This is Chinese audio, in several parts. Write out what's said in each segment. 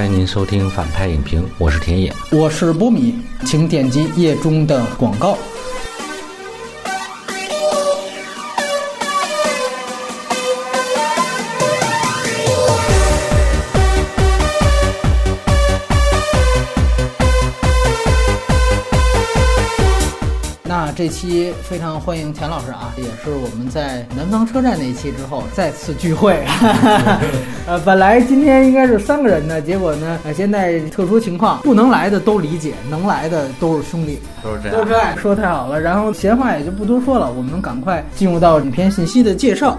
欢迎您收听反派影评，我是田野，我是波米，请点击页中的广告。这期非常欢迎钱老师啊，也是我们在南方车站那一期之后再次聚会。呃，本来今天应该是三个人的，结果呢，呃，现在特殊情况，不能来的都理解，能来的都是兄弟，都是这都是爱，说太好了。然后闲话也就不多说了，我们赶快进入到影片信息的介绍。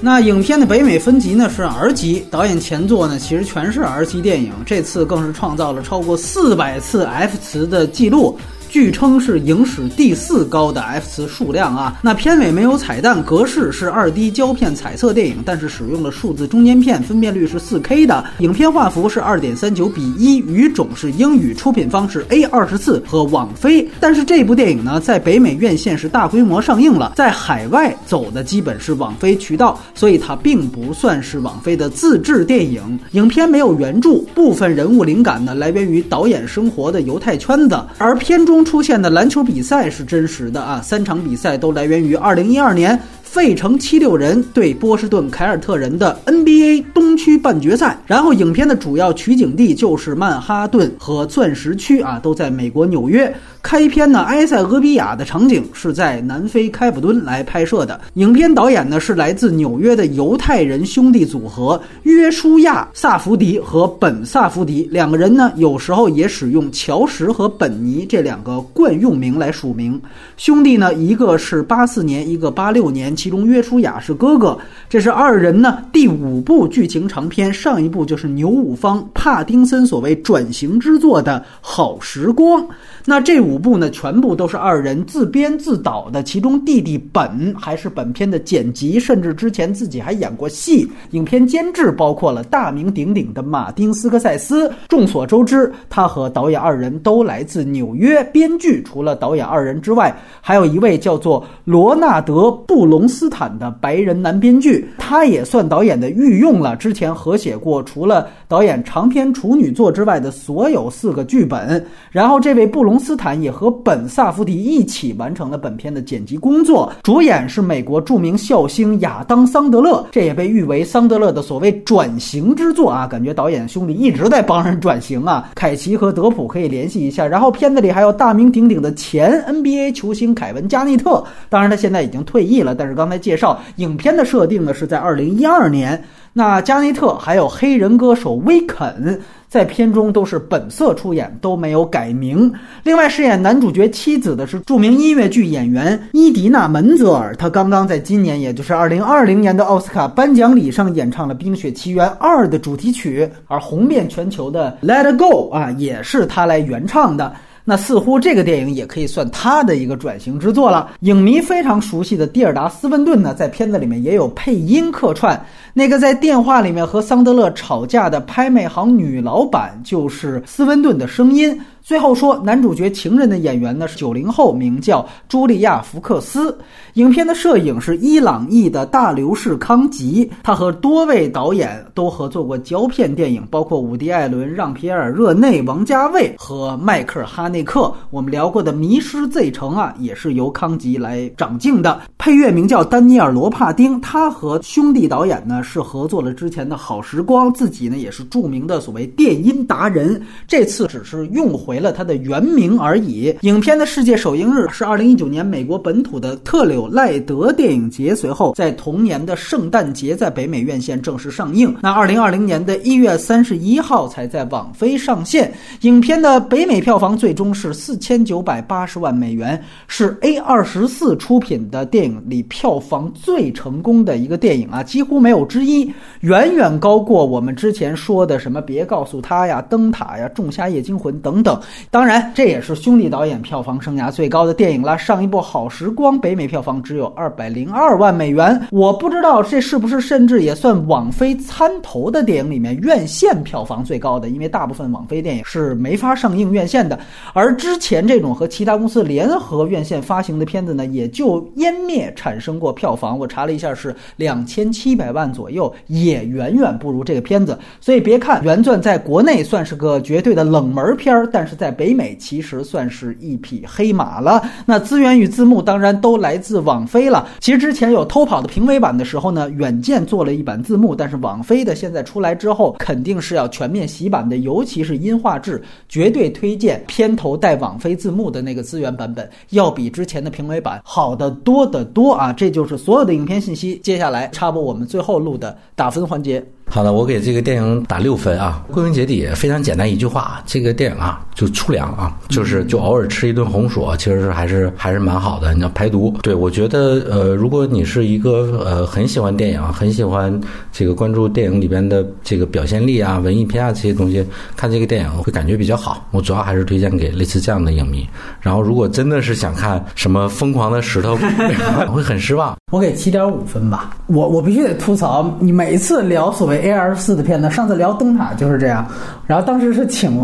那影片的北美分级呢是 R 级，导演前作呢其实全是 R 级电影，这次更是创造了超过四百次 F 词的记录。据称是影史第四高的 F 词数量啊！那片尾没有彩蛋，格式是二 D 胶片彩色电影，但是使用了数字中间片，分辨率是四 K 的，影片画幅是二点三九比一，语种是英语，出品方是 A 二十四和网飞。但是这部电影呢，在北美院线是大规模上映了，在海外走的基本是网飞渠道，所以它并不算是网飞的自制电影。影片没有原著，部分人物灵感呢来源于导演生活的犹太圈子，而片中。出现的篮球比赛是真实的啊，三场比赛都来源于二零一二年费城七六人对波士顿凯尔特人的 NBA 东区半决赛。然后，影片的主要取景地就是曼哈顿和钻石区啊，都在美国纽约。开篇呢，埃塞俄比亚的场景是在南非开普敦来拍摄的。影片导演呢是来自纽约的犹太人兄弟组合约书亚·萨福迪和本·萨福迪两个人呢，有时候也使用乔什和本尼这两个惯用名来署名。兄弟呢，一个是八四年，一个八六年，其中约书亚是哥哥。这是二人呢第五部剧情长片，上一部就是牛五方帕丁森所谓转型之作的好时光。那这五部呢，全部都是二人自编自导的，其中弟弟本还是本片的剪辑，甚至之前自己还演过戏。影片监制包括了大名鼎鼎的马丁斯科塞斯。众所周知，他和导演二人都来自纽约。编剧除了导演二人之外，还有一位叫做罗纳德布隆斯坦的白人男编剧，他也算导演的御用了。之前合写过除了导演长篇处女作之外的所有四个剧本。然后这位布隆。斯坦也和本·萨福迪一起完成了本片的剪辑工作，主演是美国著名笑星亚当·桑德勒，这也被誉为桑德勒的所谓转型之作啊！感觉导演兄弟一直在帮人转型啊。凯奇和德普可以联系一下。然后片子里还有大名鼎鼎的前 NBA 球星凯文·加内特，当然他现在已经退役了。但是刚才介绍影片的设定呢，是在二零一二年。那加内特还有黑人歌手威肯。在片中都是本色出演，都没有改名。另外，饰演男主角妻子的是著名音乐剧演员伊迪娜·门泽尔，她刚刚在今年，也就是二零二零年的奥斯卡颁奖礼上演唱了《冰雪奇缘二》的主题曲，而红遍全球的《Let Go》啊，也是她来原唱的。那似乎这个电影也可以算他的一个转型之作了。影迷非常熟悉的蒂尔达·斯温顿呢，在片子里面也有配音客串。那个在电话里面和桑德勒吵架的拍卖行女老板，就是斯温顿的声音。最后说，男主角情人的演员呢是九零后，名叫茱莉亚·福克斯。影片的摄影是伊朗裔的大流士康吉，他和多位导演都合作过胶片电影，包括伍迪·艾伦、让·皮埃尔·热内、王家卫和迈克尔·哈内克。我们聊过的《迷失 Z 城》啊，也是由康吉来掌镜的。配乐名叫丹尼尔·罗帕丁，他和兄弟导演呢是合作了之前的好时光，自己呢也是著名的所谓电音达人。这次只是用回了他的原名而已。影片的世界首映日是二零一九年美国本土的特柳赖德电影节，随后在同年的圣诞节在北美院线正式上映。那二零二零年的一月三十一号才在网飞上线。影片的北美票房最终是四千九百八十万美元，是 A 二十四出品的电影里票房最成功的一个电影啊，几乎没有之一，远远高过我们之前说的什么别告诉他呀、灯塔呀、仲夏夜惊魂等等。当然，这也是兄弟导演票房生涯最高的电影了。上一部《好时光》北美票房只有二百零二万美元，我不知道这是不是甚至也算网飞参投的电影里面院线票房最高的，因为大部分网飞电影是没法上映院线的。而之前这种和其他公司联合院线发行的片子呢，也就湮灭灭》产生过票房，我查了一下是两千七百万左右，也远远不如这个片子。所以别看原钻在国内算是个绝对的冷门片儿，但是在北美其实算是一匹黑马了。那资源与字幕当然都来自网飞了。其实之前有偷跑的评委版的时候呢，远见做了一版字幕，但是网飞的现在出来之后，肯定是要全面洗版的，尤其是音画质，绝对推荐片头带网飞字幕的那个资源版本，要比之前的评委版好得多得多啊！这就是所有的影片信息。接下来插播我们最后录的打分环节。好的，我给这个电影打六分啊。归根结底，非常简单一句话，这个电影啊，就粗粮啊，就是就偶尔吃一顿红薯，其实是还是还是蛮好的，你要排毒。对我觉得，呃，如果你是一个呃很喜欢电影，很喜欢这个关注电影里边的这个表现力啊、文艺片啊这些东西，看这个电影会感觉比较好。我主要还是推荐给类似这样的影迷。然后，如果真的是想看什么疯狂的石头，会很失望。我给七点五分吧。我我必须得吐槽，你每一次聊所谓 A R 四的片子，上次聊灯塔就是这样，然后当时是请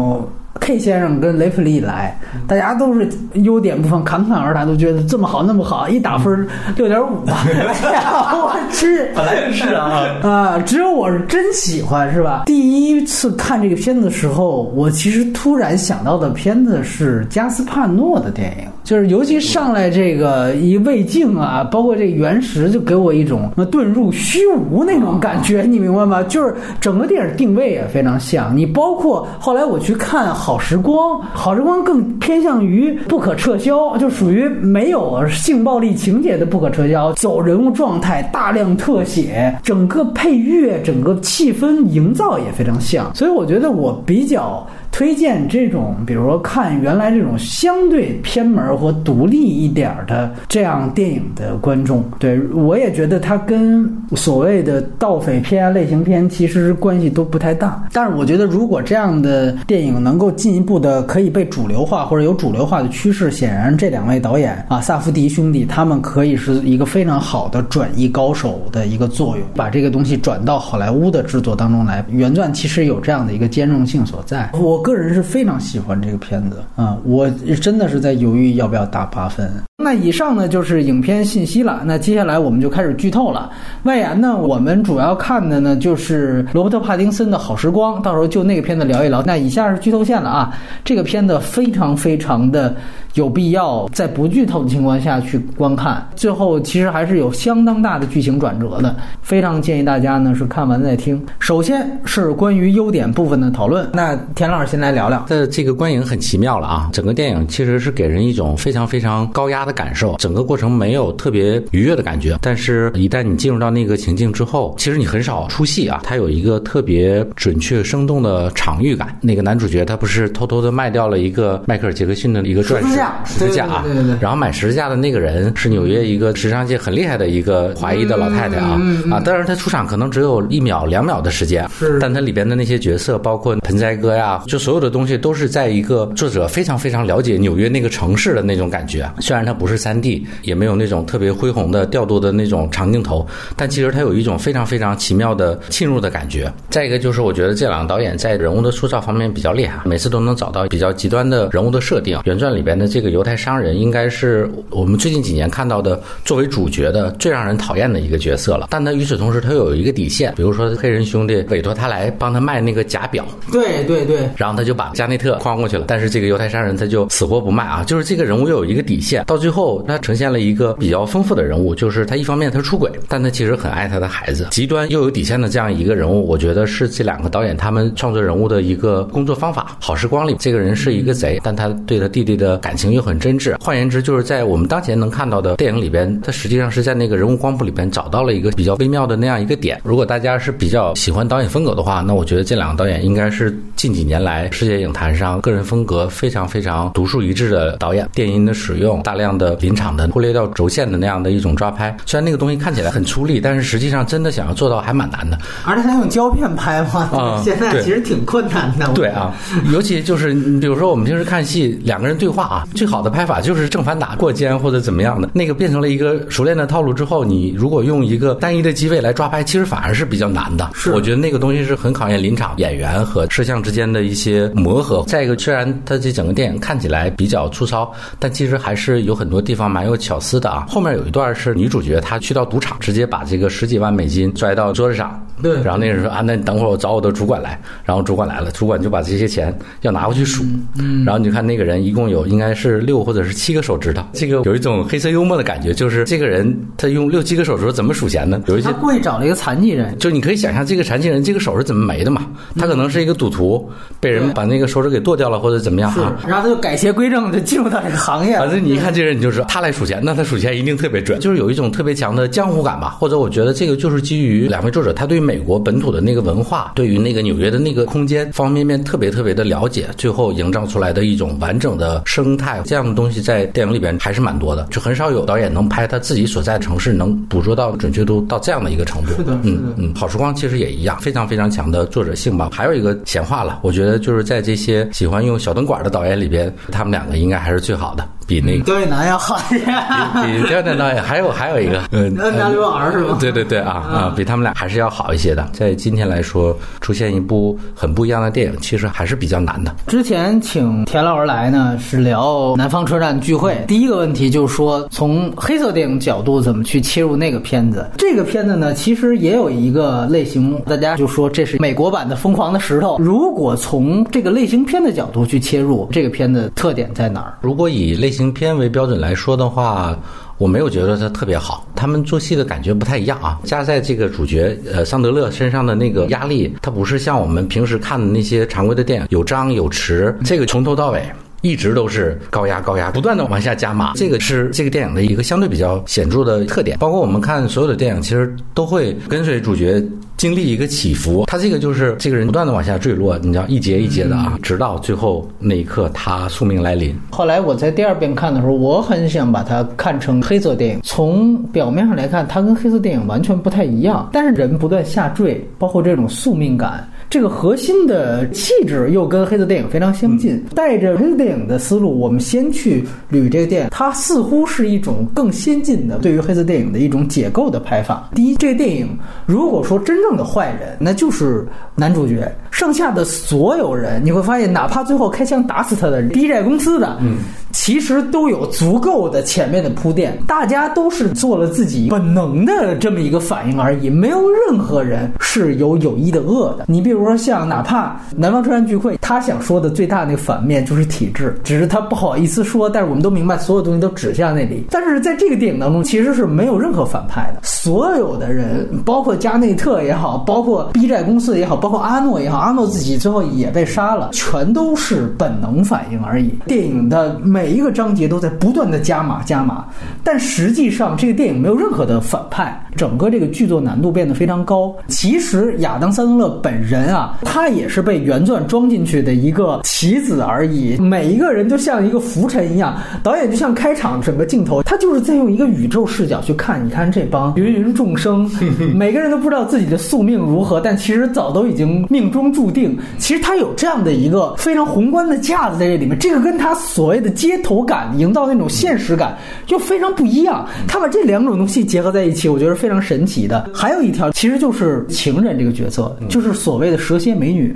K 先生跟雷普利来，大家都是优点部分侃侃而谈，都觉得这么好那么好，一打分六点五吧。哎呀，我去，本来就是啊 啊，只有我是真喜欢是吧？第一次看这个片子的时候，我其实突然想到的片子是加斯帕诺的电影。就是尤其上来这个一胃镜啊，包括这原石，就给我一种遁入虚无那种感觉，你明白吗？就是整个电影定位也非常像。你包括后来我去看《好时光》，《好时光》更偏向于不可撤销，就属于没有性暴力情节的不可撤销，走人物状态，大量特写，整个配乐、整个气氛营造也非常像。所以我觉得我比较。推荐这种，比如说看原来这种相对偏门或独立一点的这样电影的观众，对我也觉得它跟所谓的盗匪片啊、类型片其实关系都不太大。但是我觉得，如果这样的电影能够进一步的可以被主流化或者有主流化的趋势，显然这两位导演啊，萨夫迪兄弟他们可以是一个非常好的转移高手的一个作用，把这个东西转到好莱坞的制作当中来。原钻其实有这样的一个兼容性所在，我。个人是非常喜欢这个片子啊，我真的是在犹豫要不要打八分。那以上呢就是影片信息了，那接下来我们就开始剧透了。外延呢，我们主要看的呢就是罗伯特·帕丁森的好时光，到时候就那个片子聊一聊。那以下是剧透线了啊，这个片子非常非常的。有必要在不剧透的情况下去观看，最后其实还是有相当大的剧情转折的，非常建议大家呢是看完再听。首先是关于优点部分的讨论，那田老师先来聊聊。的这个观影很奇妙了啊，整个电影其实是给人一种非常非常高压的感受，整个过程没有特别愉悦的感觉，但是一旦你进入到那个情境之后，其实你很少出戏啊，它有一个特别准确生动的场域感。那个男主角他不是偷偷的卖掉了一个迈克尔·杰克逊的一个钻石。十字架啊，然后买十字架的那个人是纽约一个时尚界很厉害的一个华裔的老太太啊啊！当然他出场可能只有一秒两秒的时间，是，但他里边的那些角色，包括盆栽哥呀，就所有的东西都是在一个作者非常非常了解纽约那个城市的那种感觉。虽然它不是三 D，也没有那种特别恢宏的调度的那种长镜头，但其实它有一种非常非常奇妙的沁入的感觉。再一个就是我觉得这两个导演在人物的塑造方面比较厉害，每次都能找到比较极端的人物的设定。原传里边的这个犹太。商人应该是我们最近几年看到的作为主角的最让人讨厌的一个角色了。但他与此同时，他又有一个底线，比如说黑人兄弟委托他来帮他卖那个假表，对对对，然后他就把加内特诓过去了。但是这个犹太商人他就死活不卖啊，就是这个人物又有一个底线。到最最后，他呈现了一个比较丰富的人物，就是他一方面他出轨，但他其实很爱他的孩子，极端又有底线的这样一个人物，我觉得是这两个导演他们创作人物的一个工作方法。好时光里这个人是一个贼，但他对他弟弟的感情又很。真挚，换言之，就是在我们当前能看到的电影里边，他实际上是在那个人物光谱里边找到了一个比较微妙的那样一个点。如果大家是比较喜欢导演风格的话，那我觉得这两个导演应该是近几年来世界影坛上个人风格非常非常独树一帜的导演。电音的使用，大量的临场的忽略掉轴线的那样的一种抓拍，虽然那个东西看起来很出力，但是实际上真的想要做到还蛮难的。而且他用胶片拍嘛，啊，现在其实挺困难的。对啊，尤其就是比如说我们平时看戏，两个人对话啊，最好的。拍法就是正反打过肩或者怎么样的，那个变成了一个熟练的套路之后，你如果用一个单一的机位来抓拍，其实反而是比较难的。是，我觉得那个东西是很考验临场演员和摄像之间的一些磨合。再一个，虽然它这整个电影看起来比较粗糙，但其实还是有很很多地方蛮有巧思的啊。后面有一段是女主角她去到赌场，直接把这个十几万美金拽到桌子上。对然后那个人说啊，那你等会儿我找我的主管来。然后主管来了，主管就把这些钱要拿回去数。嗯，然后你就看那个人一共有应该是六或者是七个手指头，这个有一种黑色幽默的感觉，就是这个人他用六七个手指头怎么数钱呢？有一些他故意找了一个残疾人，就你可以想象这个残疾人这个手是怎么没的嘛？他可能是一个赌徒，被人把那个手指给剁掉了或者怎么样是啊。，然后他就改邪归正，就进入到这个行业了。反正你一看这人，你就知道他来数钱，那他数钱一定特别准，就是有一种特别强的江湖感吧。或者我觉得这个就是基于两位作者他对美国本土的那个文化，对于那个纽约的那个空间方方面面特别特别的了解，最后营造出来的一种完整的生态，这样的东西在电影里边还是蛮多的，就很少有导演能拍他自己所在的城市能捕捉到准确度到这样的一个程度。是的是的嗯嗯，好时光其实也一样，非常非常强的作者性吧。还有一个闲话了，我觉得就是在这些喜欢用小灯管的导演里边，他们两个应该还是最好的，比那个。刁亦男要好一些。比刁难导演还有还有一个，嗯，那那刘老师是吗对对对啊啊，比他们俩还是要好一些的。在今天来说，出现一部很不一样的电影，其实还是比较难的。之前请田老师来呢，是聊南方车站聚会。第一个问题就是说，从黑色电影角度怎么去切入那个片子。这个片子呢，其实也有一个类型，大家就说这是美国版的《疯狂的石头》。如果从这个类型片的角度去切入，这个片子特点在哪儿？如果以类型片为标准来说的话，我没有觉得它特别好，他们做戏的感觉不太一样啊。加在这个主角呃桑德勒身上的那个压力，它不是像我们平时看的那些常规的电影有张有弛，这个从头到尾。一直都是高压高压，不断的往下加码，这个是这个电影的一个相对比较显著的特点。包括我们看所有的电影，其实都会跟随主角经历一个起伏。他这个就是这个人不断的往下坠落，你知道一节一节的啊，直到最后那一刻他宿命来临。后来我在第二遍看的时候，我很想把它看成黑色电影。从表面上来看，它跟黑色电影完全不太一样，但是人不断下坠，包括这种宿命感。这个核心的气质又跟黑色电影非常相近，带着黑色电影的思路，我们先去捋这个电影，它似乎是一种更先进的对于黑色电影的一种解构的拍法。第一，这个电影如果说真正的坏人，那就是男主角，剩下的所有人，你会发现，哪怕最后开枪打死他的人，低债公司的，嗯。其实都有足够的前面的铺垫，大家都是做了自己本能的这么一个反应而已，没有任何人是有有意的恶的。你比如说像哪怕南方车站聚会，他想说的最大那个反面就是体制，只是他不好意思说，但是我们都明白所有东西都指向那里。但是在这个电影当中，其实是没有任何反派的，所有的人，包括加内特也好，包括 B 债公司也好，包括阿诺也好，阿诺自己最后也被杀了，全都是本能反应而已。电影的每一个章节都在不断的加码加码，但实际上这个电影没有任何的反派，整个这个剧作难度变得非常高。其实亚当·桑德勒本人啊，他也是被原钻装进去的一个棋子而已。每一个人就像一个浮尘一样，导演就像开场整个镜头，他就是在用一个宇宙视角去看，你看这帮芸芸众生，每个人都不知道自己的宿命如何，但其实早都已经命中注定。其实他有这样的一个非常宏观的架子在这里面，这个跟他所谓的街头感、营造那种现实感就非常不一样。他把这两种东西结合在一起，我觉得是非常神奇的。还有一条，其实就是情人这个角色，就是所谓的蛇蝎美女。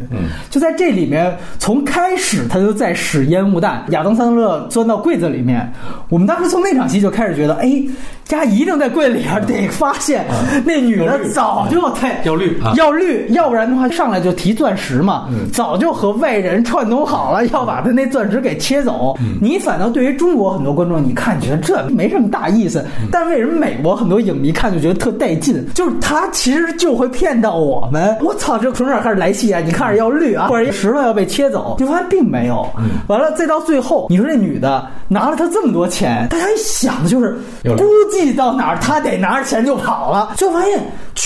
就在这里面，从开始他就在使烟雾弹，亚当·桑德勒钻到柜子里面，我们当时从那场戏就开始觉得，哎，家一定在柜里边得发现那女的早就在要绿啊要绿，要不然的话上来就提钻石嘛，早就和外人串通好了，要把他那钻石给切走。你反倒对于中国很多观众，你看觉得这没什么大意思，但为什么美国很多影迷看就觉得特带劲？就是他其实就会骗到我们。我操，这从这儿开始来戏啊！你看着要绿啊，或者一石头要被切走，就发现并没有。完了，再到最后，你说这女的拿了他这么多钱，大家一想的就是估计到哪儿他得拿着钱就跑了，就发现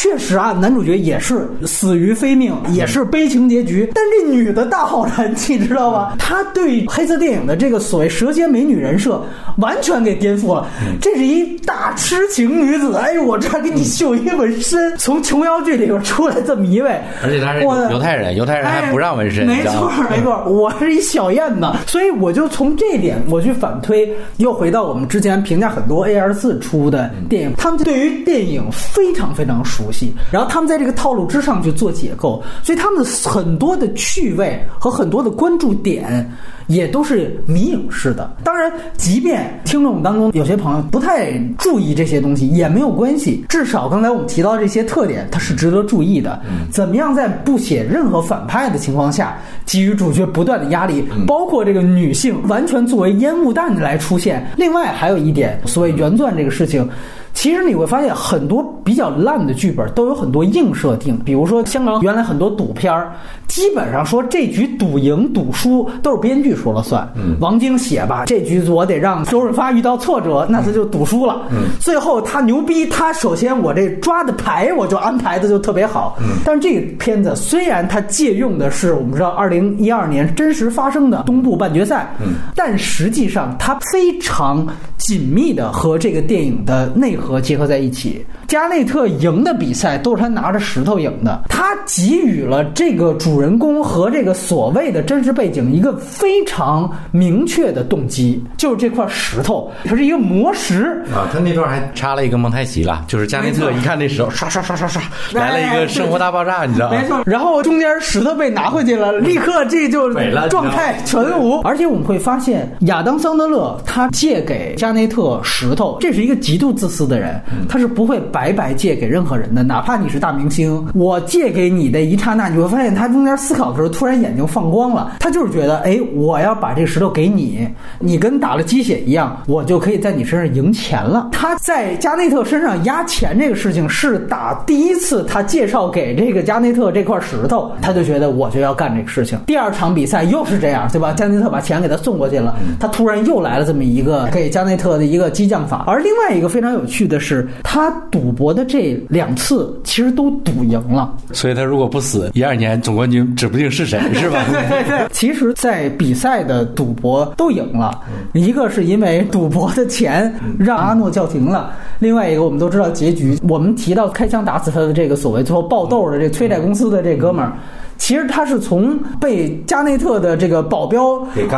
确实啊，男主角也是死于非命，也是悲情结局。但这女的大好人，你知道吧？她对黑色电影的这个所谓蛇蝎美女人设完全给颠覆了。这是一大痴情女子，哎呦，我这儿给你绣一纹身，从琼瑶剧里边出来这么一位，而且她是我犹太人，犹太人还不让纹身，哎没错没错，我是一小燕子，所以我就从这点我去反推，又回到我们之前评价很多 A R 四出的电影，他们对于电影非常非常熟熟悉，然后他们在这个套路之上去做解构，所以他们的很多的趣味和很多的关注点。也都是迷影式的。当然，即便听众当中有些朋友不太注意这些东西，也没有关系。至少刚才我们提到这些特点，它是值得注意的。怎么样在不写任何反派的情况下，给予主角不断的压力，包括这个女性完全作为烟雾弹来出现。另外还有一点，所谓原钻这个事情。其实你会发现，很多比较烂的剧本都有很多硬设定，比如说香港原来很多赌片儿，基本上说这局赌赢赌输都是编剧说了算。王晶写吧，这局我得让周润发遇到挫折，那他就赌输了。最后他牛逼，他首先我这抓的牌我就安排的就特别好。但是这个片子虽然它借用的是我们知道二零一二年真实发生的东部半决赛，但实际上它非常紧密的和这个电影的内核。和结合在一起，加内特赢的比赛都是他拿着石头赢的。他给予了这个主人公和这个所谓的真实背景一个非常明确的动机，就是这块石头，它是一个魔石啊。他那段还插了一个蒙太奇了，就是加内特一看那石头，刷刷刷刷刷，来了一个生活大爆炸，你知道吗？没错。然后中间石头被拿回去了，立刻这就没了状态全无。而且我们会发现，亚当桑德勒他借给加内特石头，这是一个极度自私的。的人，他是不会白白借给任何人的，哪怕你是大明星。我借给你的一刹那，你会发现他中间思考的时候，突然眼睛放光了。他就是觉得，哎，我要把这石头给你，你跟打了鸡血一样，我就可以在你身上赢钱了。他在加内特身上压钱这个事情，是打第一次他介绍给这个加内特这块石头，他就觉得我就要干这个事情。第二场比赛又是这样，对吧？加内特把钱给他送过去了，他突然又来了这么一个给加内特的一个激将法。而另外一个非常有趣。的是，他赌博的这两次其实都赌赢了，所以他如果不死，一二年总冠军指不定是谁，是吧？对对。其实，在比赛的赌博都赢了，一个是因为赌博的钱让阿诺叫停了，另外一个我们都知道结局，我们提到开枪打死他的这个所谓最后爆豆的这催债公司的这哥们儿。其实他是从被加内特的这个保镖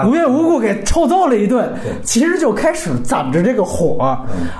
无缘无故给臭揍了一顿，其实就开始攒着这个火，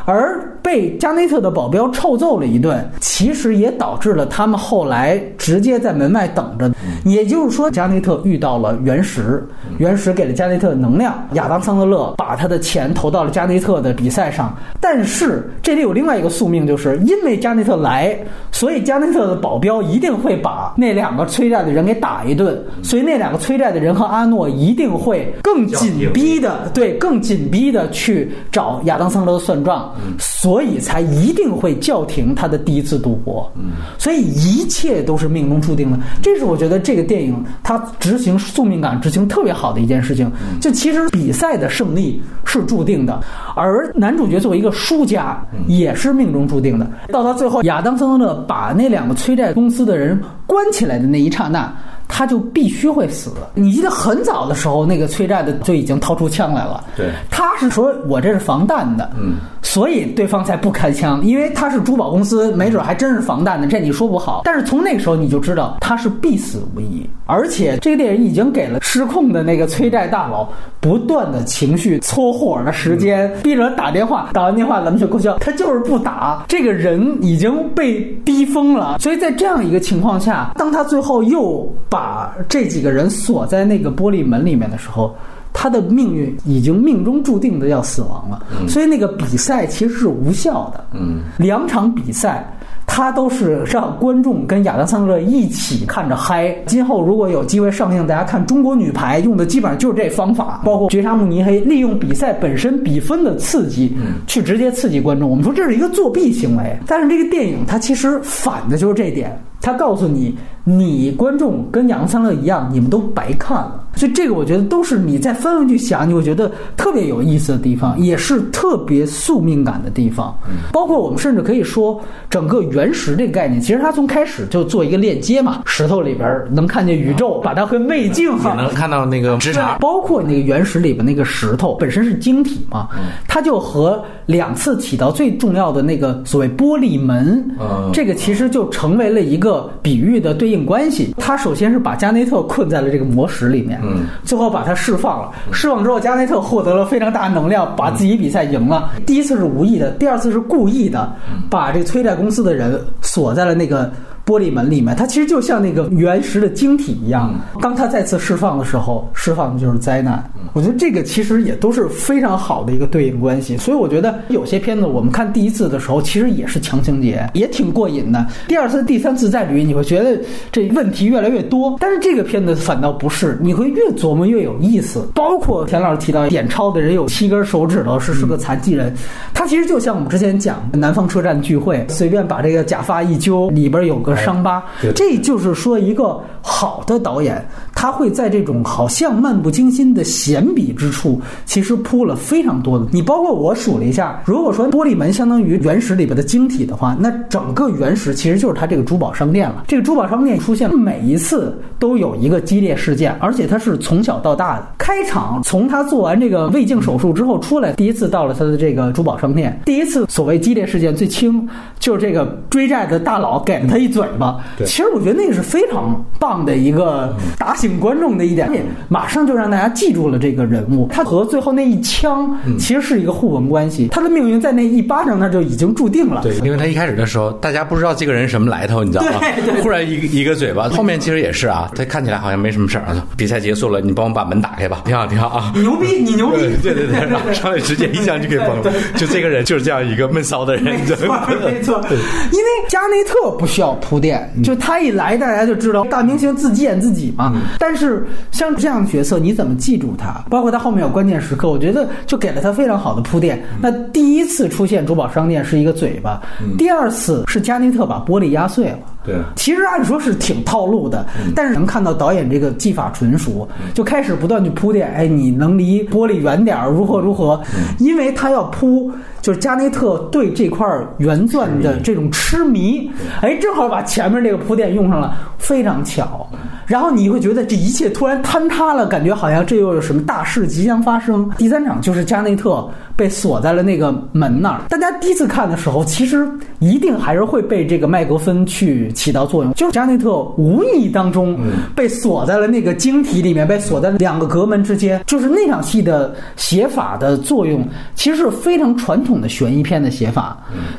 而被加内特的保镖臭揍了一顿，其实也导致了他们后来直接在门外等着。也就是说，加内特遇到了原石，原石给了加内特能量，亚当桑德勒把他的钱投到了加内特的比赛上。但是这里有另外一个宿命，就是因为加内特来，所以加内特的保镖一定会把那两个催债。的人给打一顿，所以那两个催债的人和阿诺一定会更紧逼的，对，更紧逼的去找亚当桑德勒算账，所以才一定会叫停他的第一次赌博。嗯所以一切都是命中注定的，这是我觉得这个电影它执行宿命感执行特别好的一件事情。就其实比赛的胜利是注定的，而男主角作为一个输家也是命中注定的。到他最后，亚当桑德勒把那两个催债公司的人关起来的那一刹。那他就必须会死。你记得很早的时候，那个催债的就已经掏出枪来了。对，他是说我这是防弹的，嗯，所以对方才不开枪，因为他是珠宝公司，没准还真是防弹的，这你说不好。但是从那个时候你就知道他是必死无疑。而且这个电影已经给了失控的那个催债大佬不断的情绪搓火的时间，逼着打电话，打完电话咱们就够呛，他就是不打。这个人已经被逼疯了，所以在这样一个情况下，当他最后又把这几个人锁在那个玻璃门里面的时候，他的命运已经命中注定的要死亡了。所以那个比赛其实是无效的。嗯，两场比赛。他都是让观众跟亚当·桑德勒一起看着嗨。今后如果有机会上映，大家看中国女排用的基本上就是这方法，包括绝杀慕尼黑，利用比赛本身比分的刺激，去直接刺激观众。我们说这是一个作弊行为，但是这个电影它其实反的就是这点。它告诉你，你观众跟亚当·桑德勒一样，你们都白看了。所以这个我觉得都是你再翻回去想，你会觉得特别有意思的地方，也是特别宿命感的地方。包括我们甚至可以说，整个原石这个概念，其实它从开始就做一个链接嘛。石头里边能看见宇宙，把它和胃镜也，能看到那个直肠。包括那个原石里边那个石头本身是晶体嘛，它就和两次起到最重要的那个所谓玻璃门，这个其实就成为了一个。比喻的对应关系，它首先是把加内特困在了这个魔石里面，嗯，最后把他释放了。释放之后，加内特获得了非常大的能量，把自己比赛赢了。第一次是无意的，第二次是故意的，把这催债公司的人。锁在了那个。玻璃门里面，它其实就像那个原石的晶体一样。当它再次释放的时候，释放的就是灾难。我觉得这个其实也都是非常好的一个对应关系。所以我觉得有些片子我们看第一次的时候，其实也是强情节，也挺过瘾的。第二次、第三次再捋，你会觉得这问题越来越多。但是这个片子反倒不是，你会越琢磨越有意思。包括田老师提到点钞的人有七根手指头，是是个残疾人。他其实就像我们之前讲南方车站聚会，随便把这个假发一揪，里边有个。伤疤，这就是说，一个好的导演，他会在这种好像漫不经心的闲笔之处，其实铺了非常多的。你包括我数了一下，如果说玻璃门相当于原石里边的晶体的话，那整个原石其实就是他这个珠宝商店了。这个珠宝商店出现每一次都有一个激烈事件，而且他是从小到大的。开场从他做完这个胃镜手术之后出来，第一次到了他的这个珠宝商店，第一次所谓激烈事件最轻就是这个追债的大佬给了他一嘴。巴，其实我觉得那个是非常棒的一个打醒观众的一点，马上就让大家记住了这人物。他和最后那一枪其实是一个互文关系，他的命运在那一巴掌那就已经注定了。对，因为他一开始的时候，大家不知道这个人什么来头，你知道吗？忽然一个一个嘴巴，后面其实也是啊，他看起来好像没什么事儿啊。比赛结束了，你帮我把门打开吧，挺好挺好啊。你牛逼，你牛逼！对对对，然后 上来直接一枪就给崩了。就这个人就是这样一个闷骚的人，没错 没错。因为加内特不需要铺垫，就他。一来，大家就知道大明星自己演自己嘛。但是像这样的角色，你怎么记住他？包括他后面有关键时刻，我觉得就给了他非常好的铺垫。那第一次出现珠宝商店是一个嘴巴，第二次是加内特把玻璃压碎了。对，其实按说是挺套路的，但是能看到导演这个技法纯熟，就开始不断去铺垫。哎，你能离玻璃远点儿，如何如何？因为他要铺，就是加内特对这块原钻的这种痴迷，哎，正好把前面这个铺垫用上了，非常巧。然后你会觉得这一切突然坍塌了，感觉好像这又有什么大事即将发生。第三场就是加内特。被锁在了那个门那儿。大家第一次看的时候，其实一定还是会被这个麦格芬去起到作用。就是加内特无意当中被锁在了那个晶体里面，被锁在两个隔门之间。就是那场戏的写法的作用，其实是非常传统的悬疑片的写法。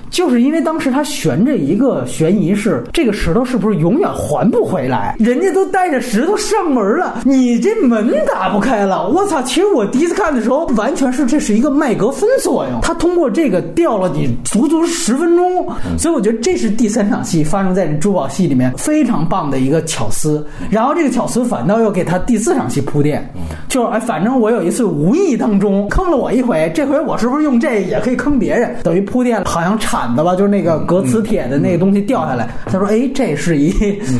就是因为当时他悬着一个悬疑是这个石头是不是永远还不回来？人家都带着石头上门了，你这门打不开了。我操！其实我第一次看的时候，完全是这是一个麦格。芬作用，他通过这个吊了你足足十分钟，所以我觉得这是第三场戏发生在珠宝戏里面非常棒的一个巧思。然后这个巧思反倒又给他第四场戏铺垫，就是哎，反正我有一次无意当中坑了我一回，这回我是不是用这也可以坑别人？等于铺垫好像铲子吧，就是那个隔磁铁的那个东西掉下来。他说哎，这是一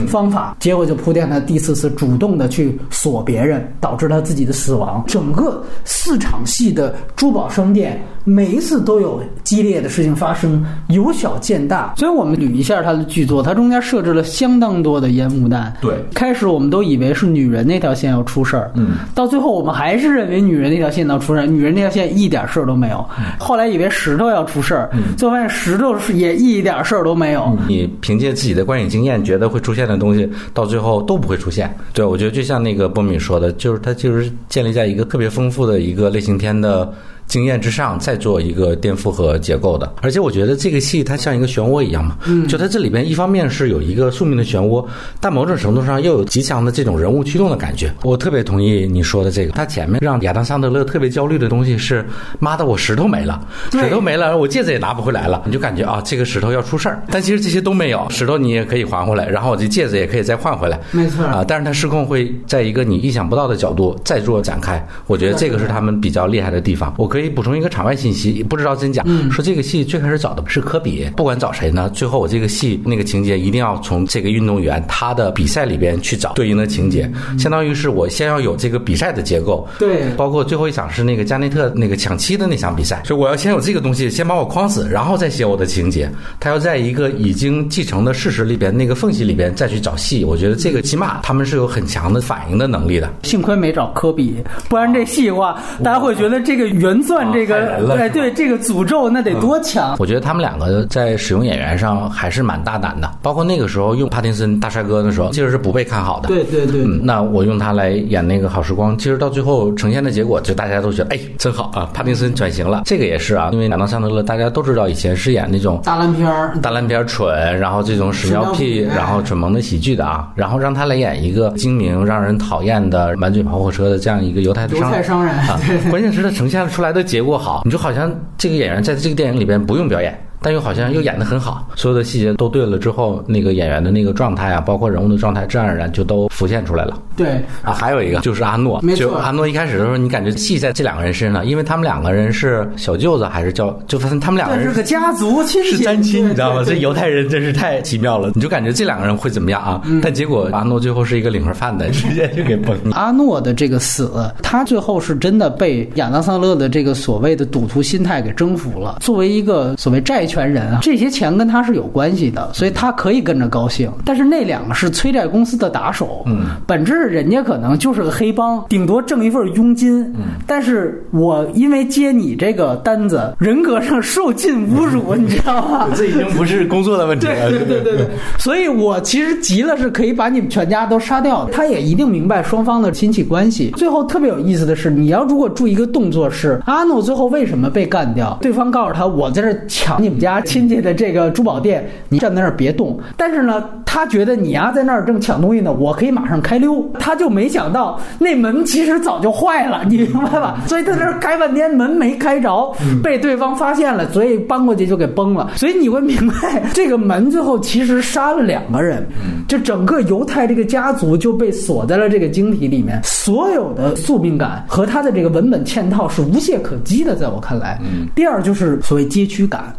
方法，结果就铺垫他第四次主动的去锁别人，导致他自己的死亡。整个四场戏的珠宝商店。每一次都有激烈的事情发生，由小见大。所以我们捋一下他的剧作，他中间设置了相当多的烟雾弹。对，开始我们都以为是女人那条线要出事儿，嗯，到最后我们还是认为女人那条线要出事儿，女人那条线一点事儿都没有。后来以为石头要出事儿，最后发现石头是也一点事儿都没有。你凭借自己的观影经验，觉得会出现的东西，到最后都不会出现。对，我觉得就像那个波米说的，就是他就是建立在一个特别丰富的一个类型片的。经验之上再做一个颠覆和结构的，而且我觉得这个戏它像一个漩涡一样嘛，就它这里边一方面是有一个宿命的漩涡，但某种程度上又有极强的这种人物驱动的感觉。我特别同意你说的这个，它前面让亚当桑德勒特别焦虑的东西是，妈的我石头没了，石头没了，我戒指也拿不回来了，你就感觉啊这个石头要出事儿，但其实这些都没有，石头你也可以还回来，然后我这戒指也可以再换回来，没错。啊，但是它失控会在一个你意想不到的角度再做展开，我觉得这个是他们比较厉害的地方。我可以补充一个场外。信息不知道真假，说这个戏最开始找的是科比，不管找谁呢，最后我这个戏那个情节一定要从这个运动员他的比赛里边去找对应的情节，相当于是我先要有这个比赛的结构，对，包括最后一场是那个加内特那个抢七的那场比赛，所以我要先有这个东西，先把我框死，然后再写我的情节。他要在一个已经继承的事实里边那个缝隙里边再去找戏，我觉得这个起码他们是有很强的反应的能力的。幸亏没找科比，不然这戏的话，大家会觉得这个原算这个，哎，对这个诅咒那得多强？我觉得他们两个在使用演员上还是蛮大胆的，包括那个时候用帕丁森大帅哥的时候，其实是不被看好的。对对对，那我用他来演那个好时光，其实到最后呈现的结果，就大家都觉得哎真好啊，帕丁森转型了。这个也是啊，因为亚当·桑德勒大家都知道以前是演那种大烂片儿、大烂片蠢，然后这种屎尿屁，然后蠢萌的喜剧的啊，然后让他来演一个精明、让人讨厌的满嘴跑火车的这样一个犹太犹太商人。啊，关键是他呈现出来的结果好，你就好像这个演员在这个电影里边不用表演。但又好像又演得很好，所有的细节都对了之后，那个演员的那个状态啊，包括人物的状态，自然而然就都浮现出来了。对啊，还有一个就是阿诺，就阿诺一开始的时候，你感觉戏在这两个人身上，因为他们两个人是小舅子还是叫，就发现他们两个人是个家族亲是单亲，你知道吗？这犹太人真是太奇妙了，你就感觉这两个人会怎么样啊？但结果阿诺最后是一个领盒饭的，直接就给崩了。阿诺的这个死，他最后是真的被亚当桑勒的这个所谓的赌徒心态给征服了。作为一个所谓债权人啊，这些。钱跟他是有关系的，所以他可以跟着高兴。但是那两个是催债公司的打手，嗯，本质人家可能就是个黑帮，顶多挣一份佣金。嗯，但是我因为接你这个单子，人格上受尽侮辱，你知道吗？这已经不是工作的问题了。对对对对，所以我其实急了是可以把你们全家都杀掉。他也一定明白双方的亲戚关系。最后特别有意思的是，你要如果注意一个动作是阿诺最后为什么被干掉？对方告诉他，我在这抢你们家亲戚的。这个珠宝店，你站在那儿别动。但是呢，他觉得你呀在那儿正抢东西呢，我可以马上开溜。他就没想到那门其实早就坏了，你明白吧？所以他在那开半天门没开着，被对方发现了，所以搬过去就给崩了。所以你会明白，这个门最后其实杀了两个人，就整个犹太这个家族就被锁在了这个晶体里面。所有的宿命感和他的这个文本嵌套是无懈可击的，在我看来。第二就是所谓街区感，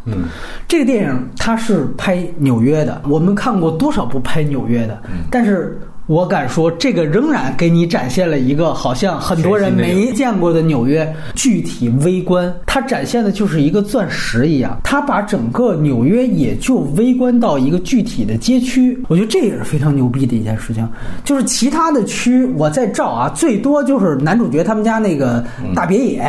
这个电影。它是拍纽约的，我们看过多少部拍纽约的，但是。我敢说，这个仍然给你展现了一个好像很多人没见过的纽约具体微观。它展现的就是一个钻石一样，它把整个纽约也就微观到一个具体的街区。我觉得这也是非常牛逼的一件事情。就是其他的区我在照啊，最多就是男主角他们家那个大别野，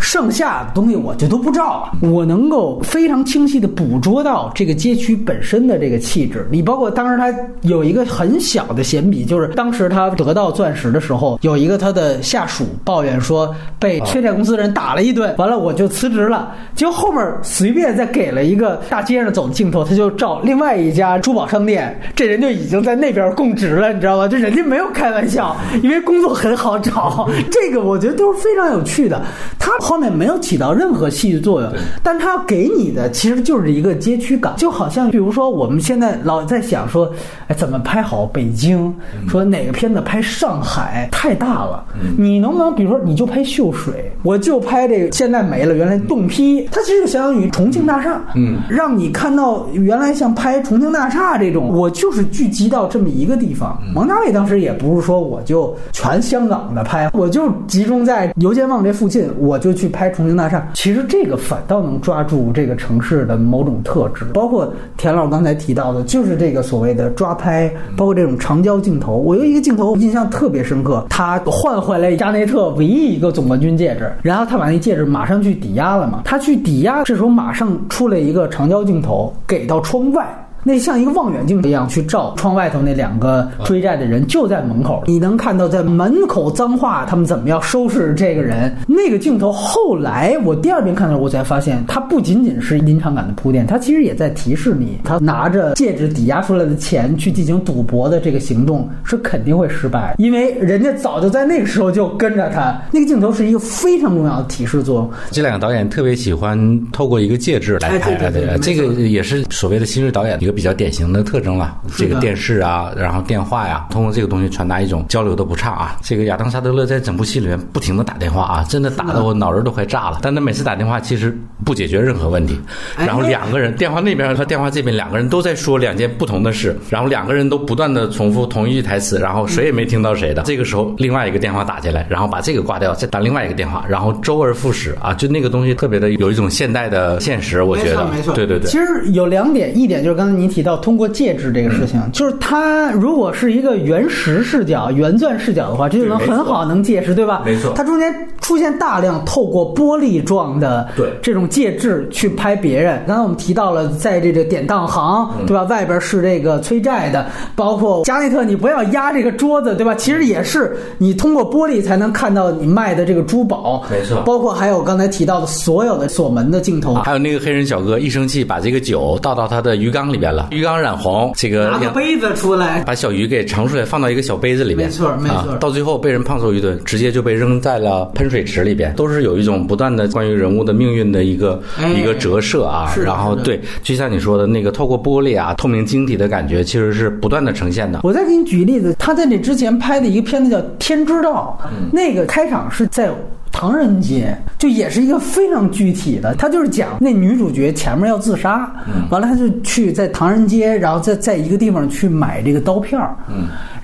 剩下的东西我就都不照了。我能够非常清晰的捕捉到这个街区本身的这个气质。你包括当时他有一个很小的闲笔。就是当时他得到钻石的时候，有一个他的下属抱怨说被催债公司的人打了一顿，完了我就辞职了。结果后面随便再给了一个大街上走的镜头，他就照另外一家珠宝商店，这人就已经在那边供职了，你知道吧？就人家没有开玩笑，因为工作很好找。这个我觉得都是非常有趣的。他后面没有起到任何戏剧作用，但他给你的其实就是一个街区感，就好像比如说我们现在老在想说，哎，怎么拍好北京？说哪个片子拍上海太大了，你能不能比如说你就拍秀水，我就拍这个现在没了，原来洞批，它其实就相当于重庆大厦，嗯，让你看到原来像拍重庆大厦这种，我就是聚集到这么一个地方。王家卫当时也不是说我就全香港的拍，我就集中在油尖旺这附近，我就去拍重庆大厦。其实这个反倒能抓住这个城市的某种特质，包括田老刚才提到的，就是这个所谓的抓拍，包括这种长焦镜。头，我有一个镜头印象特别深刻，他换回来加内特唯一一个总冠军戒指，然后他把那戒指马上去抵押了嘛，他去抵押，这时候马上出来一个长焦镜头，给到窗外。那像一个望远镜一样去照窗外头那两个追债的人就在门口，你能看到在门口脏话他们怎么样收拾这个人。那个镜头后来我第二遍看的时候，我才发现它不仅仅是临场感的铺垫，它其实也在提示你，他拿着戒指抵押出来的钱去进行赌博的这个行动是肯定会失败，因为人家早就在那个时候就跟着他。那个镜头是一个非常重要的提示作用。这两个导演特别喜欢透过一个戒指来拍，对这个也是所谓的新锐导演一个。比较典型的特征了，这个电视啊，然后电话呀，通过这个东西传达一种交流的不畅啊。这个亚当·沙德勒在整部戏里面不停的打电话啊，真的打的我脑仁都快炸了。但他每次打电话其实不解决任何问题，然后两个人电话那边和电话这边两个人都在说两件不同的事，然后两个人都不断的重复同一句台词，然后谁也没听到谁的。这个时候另外一个电话打进来，然后把这个挂掉，再打另外一个电话，然后周而复始啊，就那个东西特别的有一种现代的现实，我觉得，没错，对对对。其实有两点，一点就是刚才你。你提到通过介质这个事情，就是它如果是一个原石视角、原钻视角的话，这就能很好能介石，对吧？没错它中间出现大量透过玻璃状的对这种介质去拍别人。刚才我们提到了，在这个典当行，嗯对吧？外边是这个催债的，包括加内特，你不要压这个桌子，对吧？其实也是你通过玻璃才能看到你卖的这个珠宝，没错包括还有刚才提到的所有的锁门的镜头。还有那个黑人小哥一生气把这个酒倒到他的鱼缸里边了，鱼缸染红，这个拿个杯子出来，把小鱼给盛出来，放到一个小杯子里边。没错没错啊。到最后被人胖揍一顿，直接就被扔在了喷水池里边。都是有一种不断的关于人物的命运的一个、哎一个折射啊。然后对，就像你说的那个透过玻璃啊，透明晶体的感觉，其实是不断的呈现的。我再给你举例子，他在这之前拍的一个片子叫《天之道》，那个开场是在。唐人街就也是一个非常具体的，他就是讲那女主角前面要自杀，完了他就去在唐人街，然后在在一个地方去买这个刀片儿，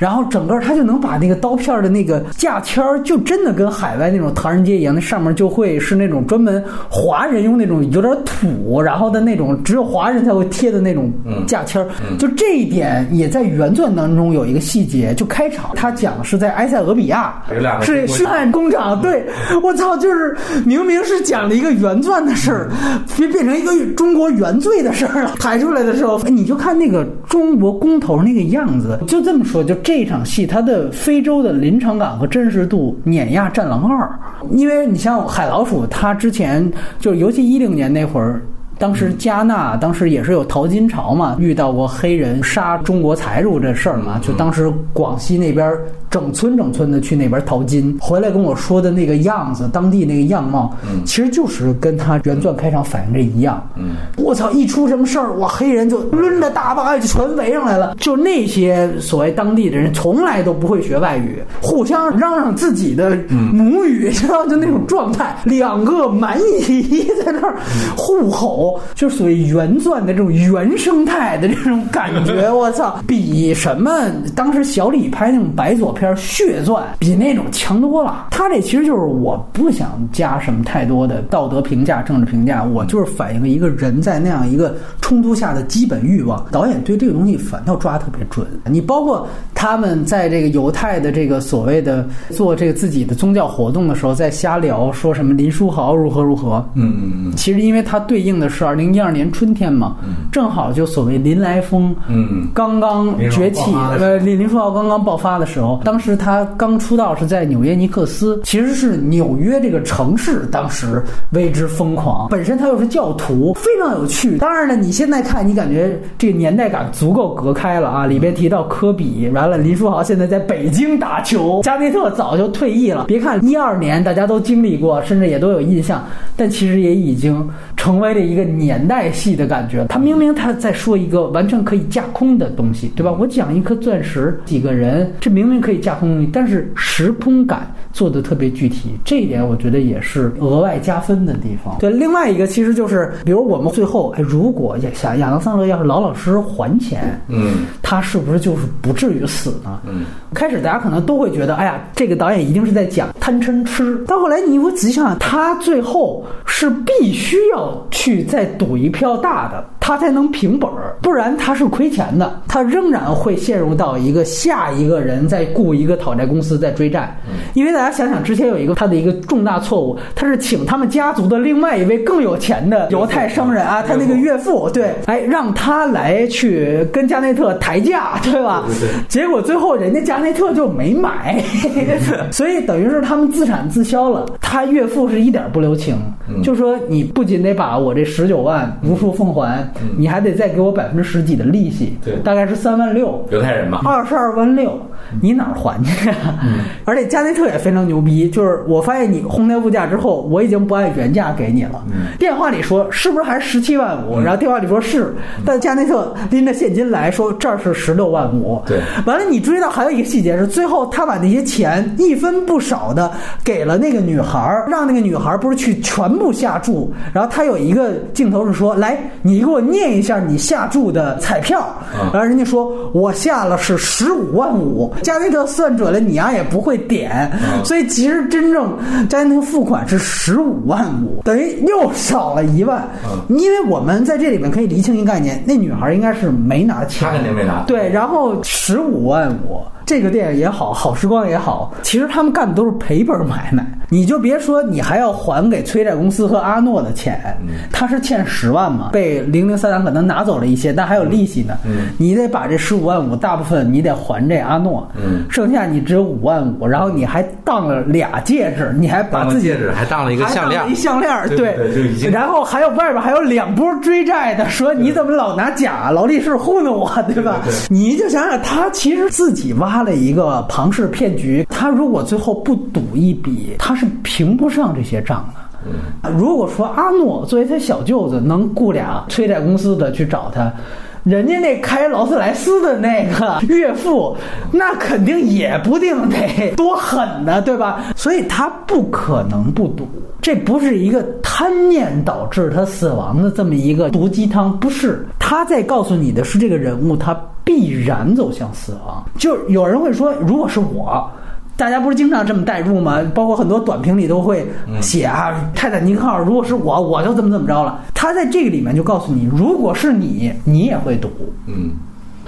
然后整个他就能把那个刀片的那个价签儿，就真的跟海外那种唐人街一样，那上面就会是那种专门华人用那种有点土，然后的那种只有华人才会贴的那种价签儿，就这一点也在原钻当中有一个细节，就开场他讲是在埃塞俄比亚是血汗工厂，对我操，就是明明是讲了一个原钻的事儿，变变成一个中国原罪的事儿了。抬出来的时候，哎你就看那个中国工头那个样子，就这么说，就这这场戏它的非洲的临场感和真实度碾压《战狼二》，因为你像海老鼠，它之前就尤其一零年那会儿。当时加纳当时也是有淘金潮嘛，遇到过黑人杀中国财主这事儿嘛，就当时广西那边整村整村的去那边淘金，回来跟我说的那个样子，当地那个样貌，其实就是跟他原钻开场反映这一样。我操，一出什么事儿，哇，黑人就抡着大把就全围上来了，就那些所谓当地的人从来都不会学外语，互相嚷嚷自己的母语，知道就那种状态，两个蛮夷在那儿互吼，就是所谓原钻的这种原生态的这种感觉。我操，比什么当时小李拍那种白左片《血钻》比那种强多了。他这其实就是我不想加什么太多的道德评价、政治评价，我就是反映一个人在那样一个冲突下的基本欲望。导演对这个东西反倒抓特别准。你包括他们在这个犹太的这个所谓的做这个自己的宗教活动的时候，在瞎聊说什么林书豪如何如何。嗯嗯嗯其实因为他对应的是二零一二年春天嘛，正好就所谓林来疯，嗯刚刚崛起呃，林林书豪刚刚爆发的时候，当时他刚出道是在纽约尼克斯，其实是纽约这个城市当时为之疯狂。本身他又是教徒，非常有趣。当然了，你现在看，你感觉这个年代感足够隔开了啊。里边提到科比，完了林书豪现在在北京打球，加内特早就退役了。别看一二年大家都经历过，甚至也都有印象，但其实也已经成为了一个年代戏的感觉。他明明他在说一个完全可以架空的东西，对吧？我讲一颗钻石，几个人，这明明可以架空东西，但是时空感做的特别具体，这一点我觉得也是额外加分的地方。对，另外一个其实就是，比如我们最后，哎，如果亚亚亚当桑德要是老老实实还钱，嗯他是不是就是不至于死呢？嗯，开始大家可能都会觉得，哎呀，这个导演一定是在讲贪嗔痴。到后来你我仔细想想，他最后是必须要去再赌一票大的，他才能平本儿，不然他是亏钱的，他仍然会陷入到一个下一个人在雇一个讨债公司在追债。因为大家想想，之前有一个他的一个重大错误，他是请他们家族的另外一位更有钱的犹太商人啊，他那个岳父，对，哎，让他来去跟加内特抬价，对吧？结果最后人家加内特就没买，所以等于是他们自产自销了。他岳父是一点不留情，就说你不仅得把我这十九万无数奉还，你还得再给我百分之十几的利息，对大概是三万六。犹太人嘛，二十二万六，你哪儿还去啊？而且加内特也非常牛逼，就是我发现你哄抬物价之后，我已经不按原价给你了。电话里说是不是还是十七万五？然后电话里说是，但加内特拎着现金来说这儿是十六万五。对完了你注意到还有一个细节是，最后他把那些钱一分不少的给了那个女孩儿，让那个女孩儿不是去全部下注，然后他有一个镜头是说，来你给我念一下你下注的彩票，然后人家说我下了是十五万五，加内特算准了你呀也不会点，所以其实真正加内特付款是十五万五，等于又少了一万。因为我们在这里面可以厘清一个概念，那女孩应该是没拿钱，她肯定没拿。对，然后十五万五。这个电影也好好时光也好，其实他们干的都是赔本买卖。你就别说你还要还给催债公司和阿诺的钱，他是欠十万嘛，被零零散散可能拿走了一些，但还有利息呢。你得把这十五万五大部分你得还这阿诺，剩下你只有五万五，然后你还当了俩戒指，你还把自己戒指还当了一个项链，一项链对，然后还有外边还有两波追债的，说你怎么老拿假劳力士糊弄我，对吧？你就想想他其实自己挖。发了一个庞氏骗局，他如果最后不赌一笔，他是评不上这些账的。如果说阿诺作为他小舅子能雇俩催债公司的去找他，人家那开劳斯莱斯的那个岳父，那肯定也不定得多狠呢，对吧？所以他不可能不赌，这不是一个贪念导致他死亡的这么一个毒鸡汤，不是。他在告诉你的是这个人物他。必然走向死亡。就有人会说，如果是我，大家不是经常这么代入吗？包括很多短评里都会写啊，泰坦尼克号，如果是我，我就怎么怎么着了。他在这个里面就告诉你，如果是你，你也会赌。嗯。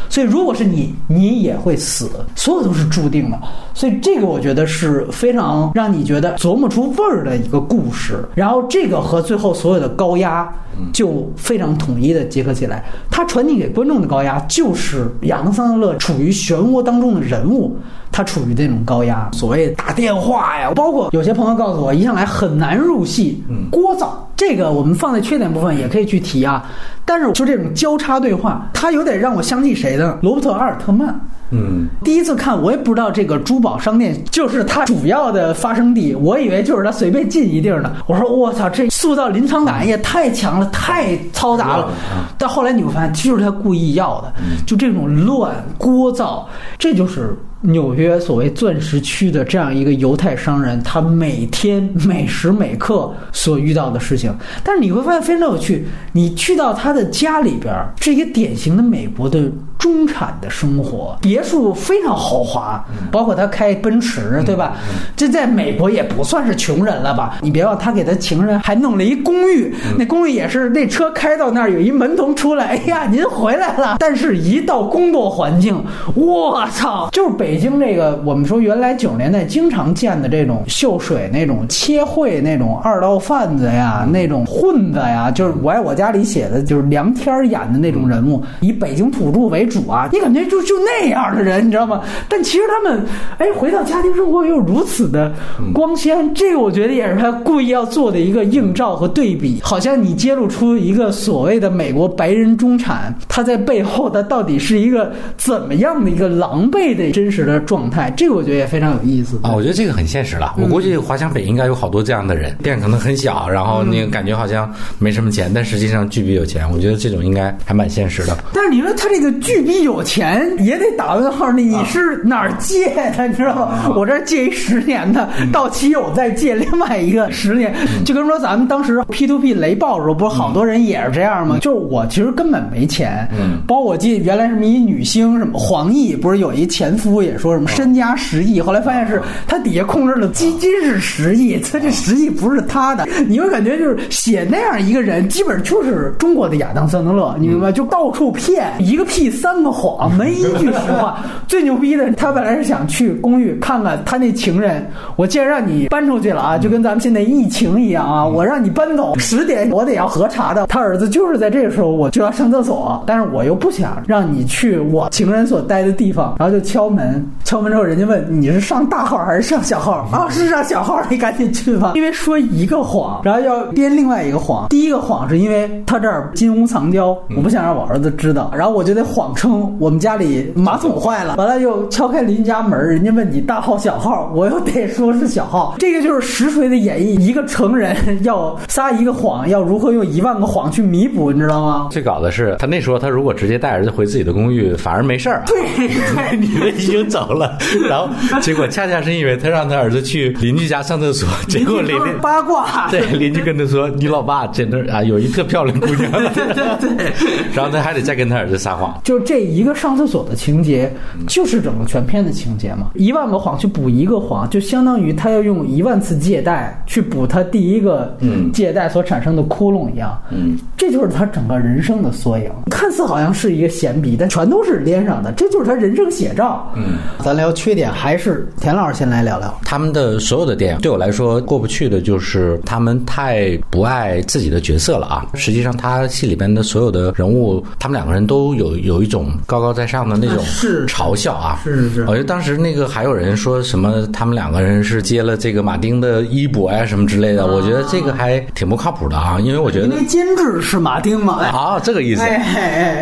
所以，如果是你，你也会死，所有都是注定的。所以，这个我觉得是非常让你觉得琢磨出味儿的一个故事。然后，这个和最后所有的高压就非常统一的结合起来。它传递给观众的高压，就是亚当·桑德勒处于漩涡当中的人物，他处于这种高压。所谓打电话呀，包括有些朋友告诉我，一上来很难入戏，聒噪。这个我们放在缺点部分也可以去提啊。但是就这种交叉对话，他有点让我想起谁呢？罗伯特·阿尔特曼。嗯，第一次看我也不知道这个珠宝商店就是他主要的发生地，我以为就是他随便进一地儿呢。我说我操，这塑造临场感也太强了，太嘈杂了。但后来你会发现，就是他故意要的，就这种乱聒噪，这就是。纽约所谓钻石区的这样一个犹太商人，他每天每时每刻所遇到的事情，但是你会发现非常有趣。你去到他的家里边，是一个典型的美国的中产的生活，别墅非常豪华，包括他开奔驰，对吧？这在美国也不算是穷人了吧？你别忘，他给他情人还弄了一公寓，那公寓也是那车开到那儿，有一门童出来，哎呀，您回来了。但是，一到工作环境，我操，就是北。京这个，我们说原来九十年代经常见的这种秀水那种切会那种二道贩子呀，那种混子呀，就是我爱我家里写的就是梁天演的那种人物，以北京土著为主啊，你感觉就就那样的人，你知道吗？但其实他们，哎，回到家庭生活又如此的光鲜，这个我觉得也是他故意要做的一个映照和对比，好像你揭露出一个所谓的美国白人中产，他在背后他到底是一个怎么样的一个狼狈的真实。的状态，这个我觉得也非常有意思啊！我觉得这个很现实了。我估计华强北应该有好多这样的人，店可能很小，然后那个感觉好像没什么钱，但实际上巨比有钱。我觉得这种应该还蛮现实的。但是你说他这个巨比有钱，也得打问号。你是哪儿借的？你知道吗？我这借一十年的，到期我再借另外一个十年。就跟说咱们当时 P to P 雷暴的时候，不是好多人也是这样吗？就是我其实根本没钱。嗯，包括我记得原来什么一女星什么黄奕，不是有一前夫也。说什么身家十亿？后来发现是他底下控制的基金是十亿，他这十亿不是他的。你会感觉就是写那样一个人，基本就是中国的亚当·桑德勒，你明白？就到处骗，一个屁三个谎，没一句实话。最牛逼的，他本来是想去公寓看看他那情人。我既然让你搬出去了啊，就跟咱们现在疫情一样啊，我让你搬走，十点我得要核查的。他儿子就是在这个时候我就要上厕所，但是我又不想让你去我情人所待的地方，然后就敲门。敲门之后，人家问你是上大号还是上小号啊？是上小号，你赶紧去吧。因为说一个谎，然后要编另外一个谎。第一个谎是因为他这儿金屋藏娇，我不想让我儿子知道，然后我就得谎谎称我们家里马桶坏了，完了又敲开邻家门，人家问你大号小号，我又得说是小号。这个就是实锤的演绎，一个成人要撒一个谎，要如何用一万个谎去弥补，你知道吗？最搞的是，他那时候他如果直接带儿子回自己的公寓，反而没事儿、啊。对对，女的已经走了，然后结果恰恰是因为他让他儿子去邻居家上厕所，结果邻居 八卦，对邻居跟他说：“你老爸真的啊，有一特漂亮姑娘。”对对对，然后他还得再跟他儿子撒谎。就这一个上厕所的情节，就是整个全片的情节嘛。一万个谎去补一个谎，就相当于他要用一万次借贷去补他第一个借贷所产生的窟窿一样。嗯，这就是他整个人生的缩影。看似好像是一个闲笔，但全都是连上的，这就是他人生写照。嗯，咱聊缺点，还是田老师先来聊聊。他们的所有的电影对我来说过不去的就是他们太不爱自己的角色了啊。实际上，他戏里边的所有的人物，他们两个人都有有一种高高在上的那种是嘲笑啊。是是是，我觉得当时那个还有人说什么他们两个人是接了这个马丁的衣钵呀什么之类的，我觉得这个还挺不靠谱的啊。因为我觉得因为监制是马丁嘛。啊，这个意思。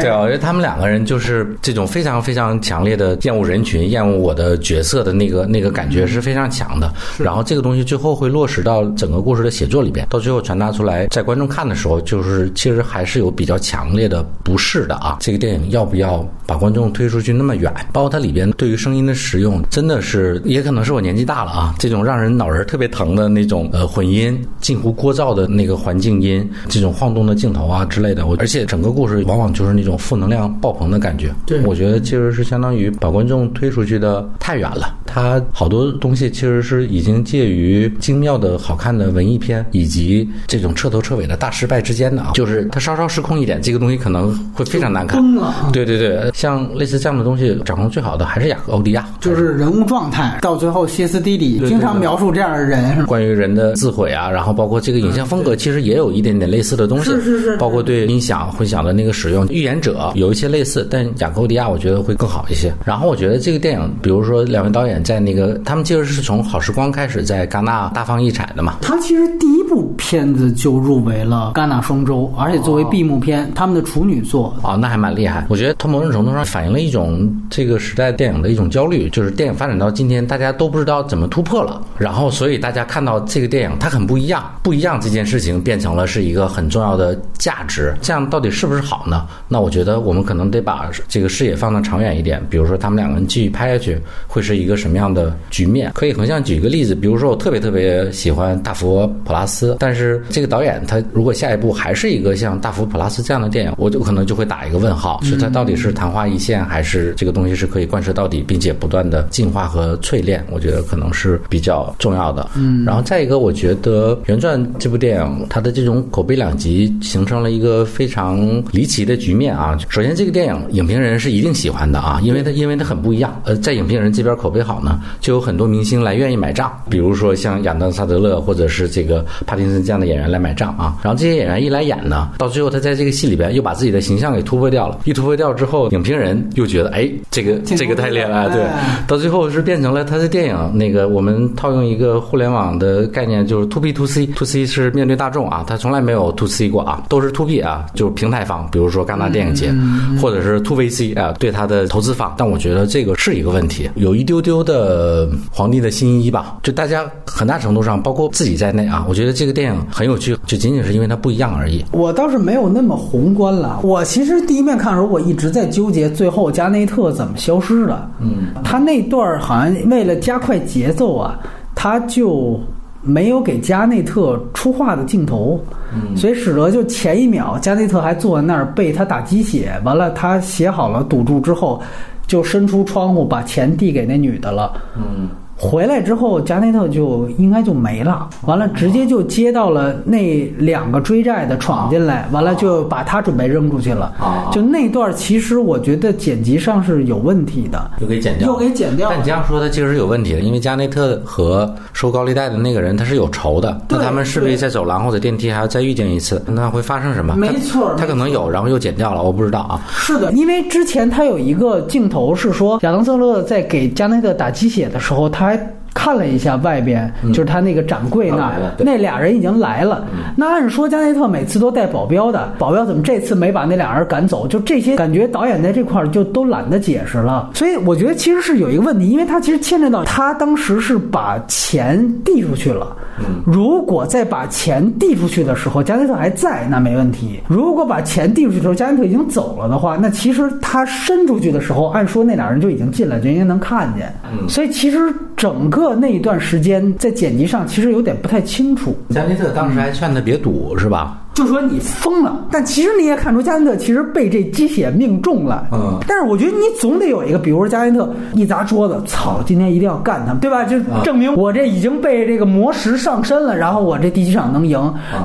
对啊，我觉得他们两个人就是这种非常非常强烈的厌恶人群、厌恶我的角色的那个那个感觉是非常强的。然后这个东西最后会落实到整个故事的写作里边，到最后传达出来，在观众看的时候，就是其实还是有比较强烈的不适的啊。这个电影要不要把观众推出去那么远？包括它里边对于声音的使用，真的是也可能是我年纪大了啊，这种让人脑仁特别疼的那种呃混音，近乎聒噪的那个环境音，这种晃动的镜头啊之类的。我而且整个故事往往就是那种负能量爆棚的感觉。对我觉得其实是相当于把观众推出去的太远了。它好多东西其实是已经介于精妙的好看的文艺片以及这种彻头彻尾的大失败之间的啊，就是它稍稍失控一点，这个东西可能会非常难看。崩了。对对对，像类似这样的东西，掌控最好的还是雅克欧迪亚，就是人物状态，到最后歇斯底里，经常描述这样的人，关于人的自毁啊，然后包括这个影像风格，其实也有一点点类似的东西，是是是包括对。音响混响的那个使用，预言者有一些类似，但雅克欧迪亚我觉得会更好一些。然后我觉得这个电影，比如说两位导演在那个，他们其实是从好时光开始在戛纳大放异彩的嘛，他其实第一部片子就入围了戛纳双周，而且作为闭幕片，他们的处女作。啊，那还蛮厉害。我觉得它某种程度上反映了一种这个时代电影的一种焦虑，就是电影发展到今天，大家都不知道怎么突破了。然后，所以大家看到这个电影它很不一样，不一样这件事情变成了是一个很重要的价值。这样到底是不是好呢？那我觉得我们可能得把这个视野放得长远一点。比如说，他们两个人继续拍下去，会是一个什么样的局面？可以横向举一个例子，比如说我特别特别喜欢大佛普拉斯，但是这个导演他如果下一部还是一个像大佛普拉斯这样的电影，我就可能就会打一个问号，是他到底是昙花一现，还是这个东西是可以贯彻到底，并且不断的进化和淬炼？我觉得可能是比较重要的。嗯，然后再一个，我觉得原传这部电影它的这种口碑两极，形成了一个非常离奇的局面啊。首先，这个电影影评人是一定喜欢的啊，因为它因为它很不一样。呃，在影评人这边口碑好呢，就有很多明星来愿意买账，比如说像亚当·萨德勒或者是这个帕丁森这样的演员来买账啊。然后这些演员一来演呢，到最后他在这个戏里边又把自己的形象给突破掉了，一突破掉之后，影评人又觉得哎，这个这个太厉害了，对哎，到最后是变成了他的电影那个我们套用一个互联网的概念，就是 to B to C，to C 是面对大众啊，他从来没有 to C 过啊，都是 to B 啊，就是平台方，比如说戛纳电影节，或者是 to VC 啊，对他的投资方。但我觉得这个是一个问题，有一丢丢的皇帝的新衣吧，就大家很大程度上，包括自己在内啊，我觉得这个电影很有趣，就仅仅是因为它不一样而已。我倒是没有那么宏观了。我其实第一面看的时候，我一直在纠结最后加内特怎么消失的。嗯，他那段儿好像为了加快节奏啊，他就没有给加内特出话的镜头，嗯、所以使得就前一秒加内特还坐在那儿被他打鸡血，完了他写好了赌注之后，就伸出窗户把钱递给那女的了。嗯。回来之后，加内特就应该就没了。完了，直接就接到了那两个追债的闯进来，完了就把他准备扔出去了。就那段，其实我觉得剪辑上是有问题的，又给剪掉，又给剪掉。但你这样说，他其实是有问题的，因为加内特和收高利贷的那个人他是有仇的，那他们势必在走廊或者电梯还要再遇见一次，那会发生什么？没错，他可能有，然后又剪掉了，我不知道啊。是的，因为之前他有一个镜头是说，亚当·瑟勒在给加内特打鸡血的时候，他还。看了一下外边，就是他那个展柜那儿那俩人已经来了。那按说加内特每次都带保镖的，保镖怎么这次没把那俩人赶走？就这些感觉导演在这块儿就都懒得解释了。所以我觉得其实是有一个问题，因为他其实牵扯到他当时是把钱递出去了。如果在把钱递出去的时候，加内特还在，那没问题；如果把钱递出去的时候，加内特已经走了的话，那其实他伸出去的时候，按说那俩人就已经进来，就应该能看见。所以其实整个那一段时间在剪辑上其实有点不太清楚。加内特当时还劝他别赌，是吧？就说你疯了，但其实你也看出加内特其实被这鸡血命中了。嗯但是我觉得你总得有一个，比如说加内特一砸桌子，操，今天一定要干他们，对吧？就证明我这已经被这个魔石上身了，然后我这第几场能赢。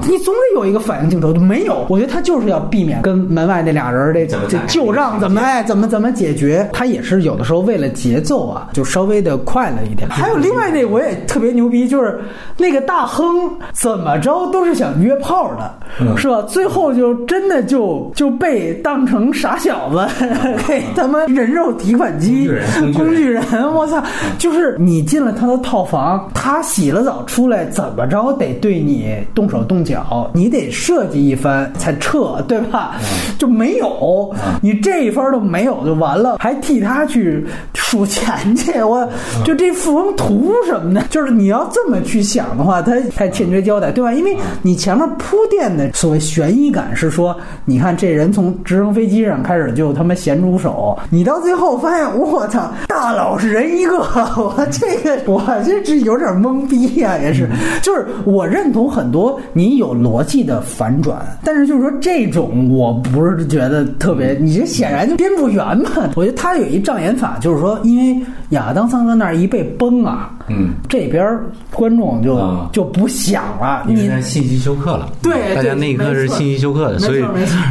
你总得有一个反应镜头，没有。我觉得他就是要避免跟门外那俩人这这怎么打旧账怎么哎怎么怎么解决。他也是有的时候为了节奏啊，就稍微的快了一点。还有另外那我也特别牛逼，就是那个大亨怎么着都是想约炮的，是吧？最后就真的就就被当成傻小子，给他妈人肉提款机工具人工具人，我操！就是你进了他的套房，他洗了澡出来，怎么着得对你动手动脚，你得设计一番才撤，对吧？就没有，你这一番都没有就完了，还替他去数钱去，我就这富翁图什么呢？就是你要这么去想的话，他太欠缺交代，对吧？因为你前面铺垫的所谓悬疑感是说，你看这人从直升飞机上开始就他妈咸猪手，你到最后发现，我操，大佬是人一个，我这个我这这有点懵逼呀、也是，就是我认同很多你有逻辑的反转，但是就是说这种我不是觉得特别，你这显然就编不圆嘛。我觉得他有一障眼法，就是说，因为亚当桑德那儿一被崩啊，嗯，这边观众就、啊就不想了，你因为他信息休克了，对大家那一刻是信息休克的，所以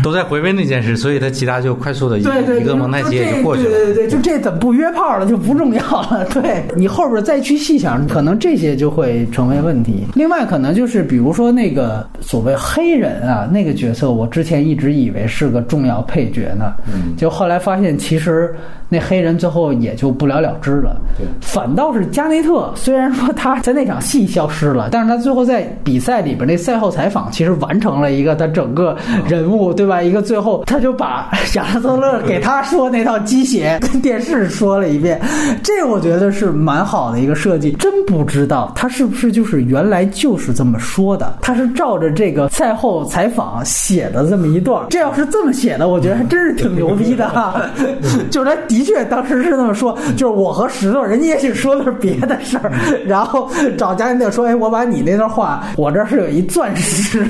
都在回味那件事，所以他其他就快速的一对对，一个蒙太奇也就就过去了。对对对，就这怎么不约炮了就不重要了。对你后边再去细想，可能这些就会成为问题。另外，可能就是比如说那个所谓黑人啊，那个角色，我之前一直以为是个重要配角呢，嗯就后来发现其实那黑人最后也就不了了之了。对反倒是加内特，虽然说他在那场戏消失了，但是他最后在比赛里边那赛后采访，其实完成了一个他整个人物，对吧？一个最后他就把亚当特勒给他说那套鸡血跟电视说了一遍，这我觉得是蛮好的一个设计。真不知道他是不是就是原来就是这么说的，他是照着这个赛后采访写的这么一段。这要是这么写的，我觉得还真是挺牛逼的哈。就是他的确当时是那么说，就是我和石头，人家也许说的是别的事儿，然后找加内特说：“哎，我把你那段话，我这儿是有一钻石，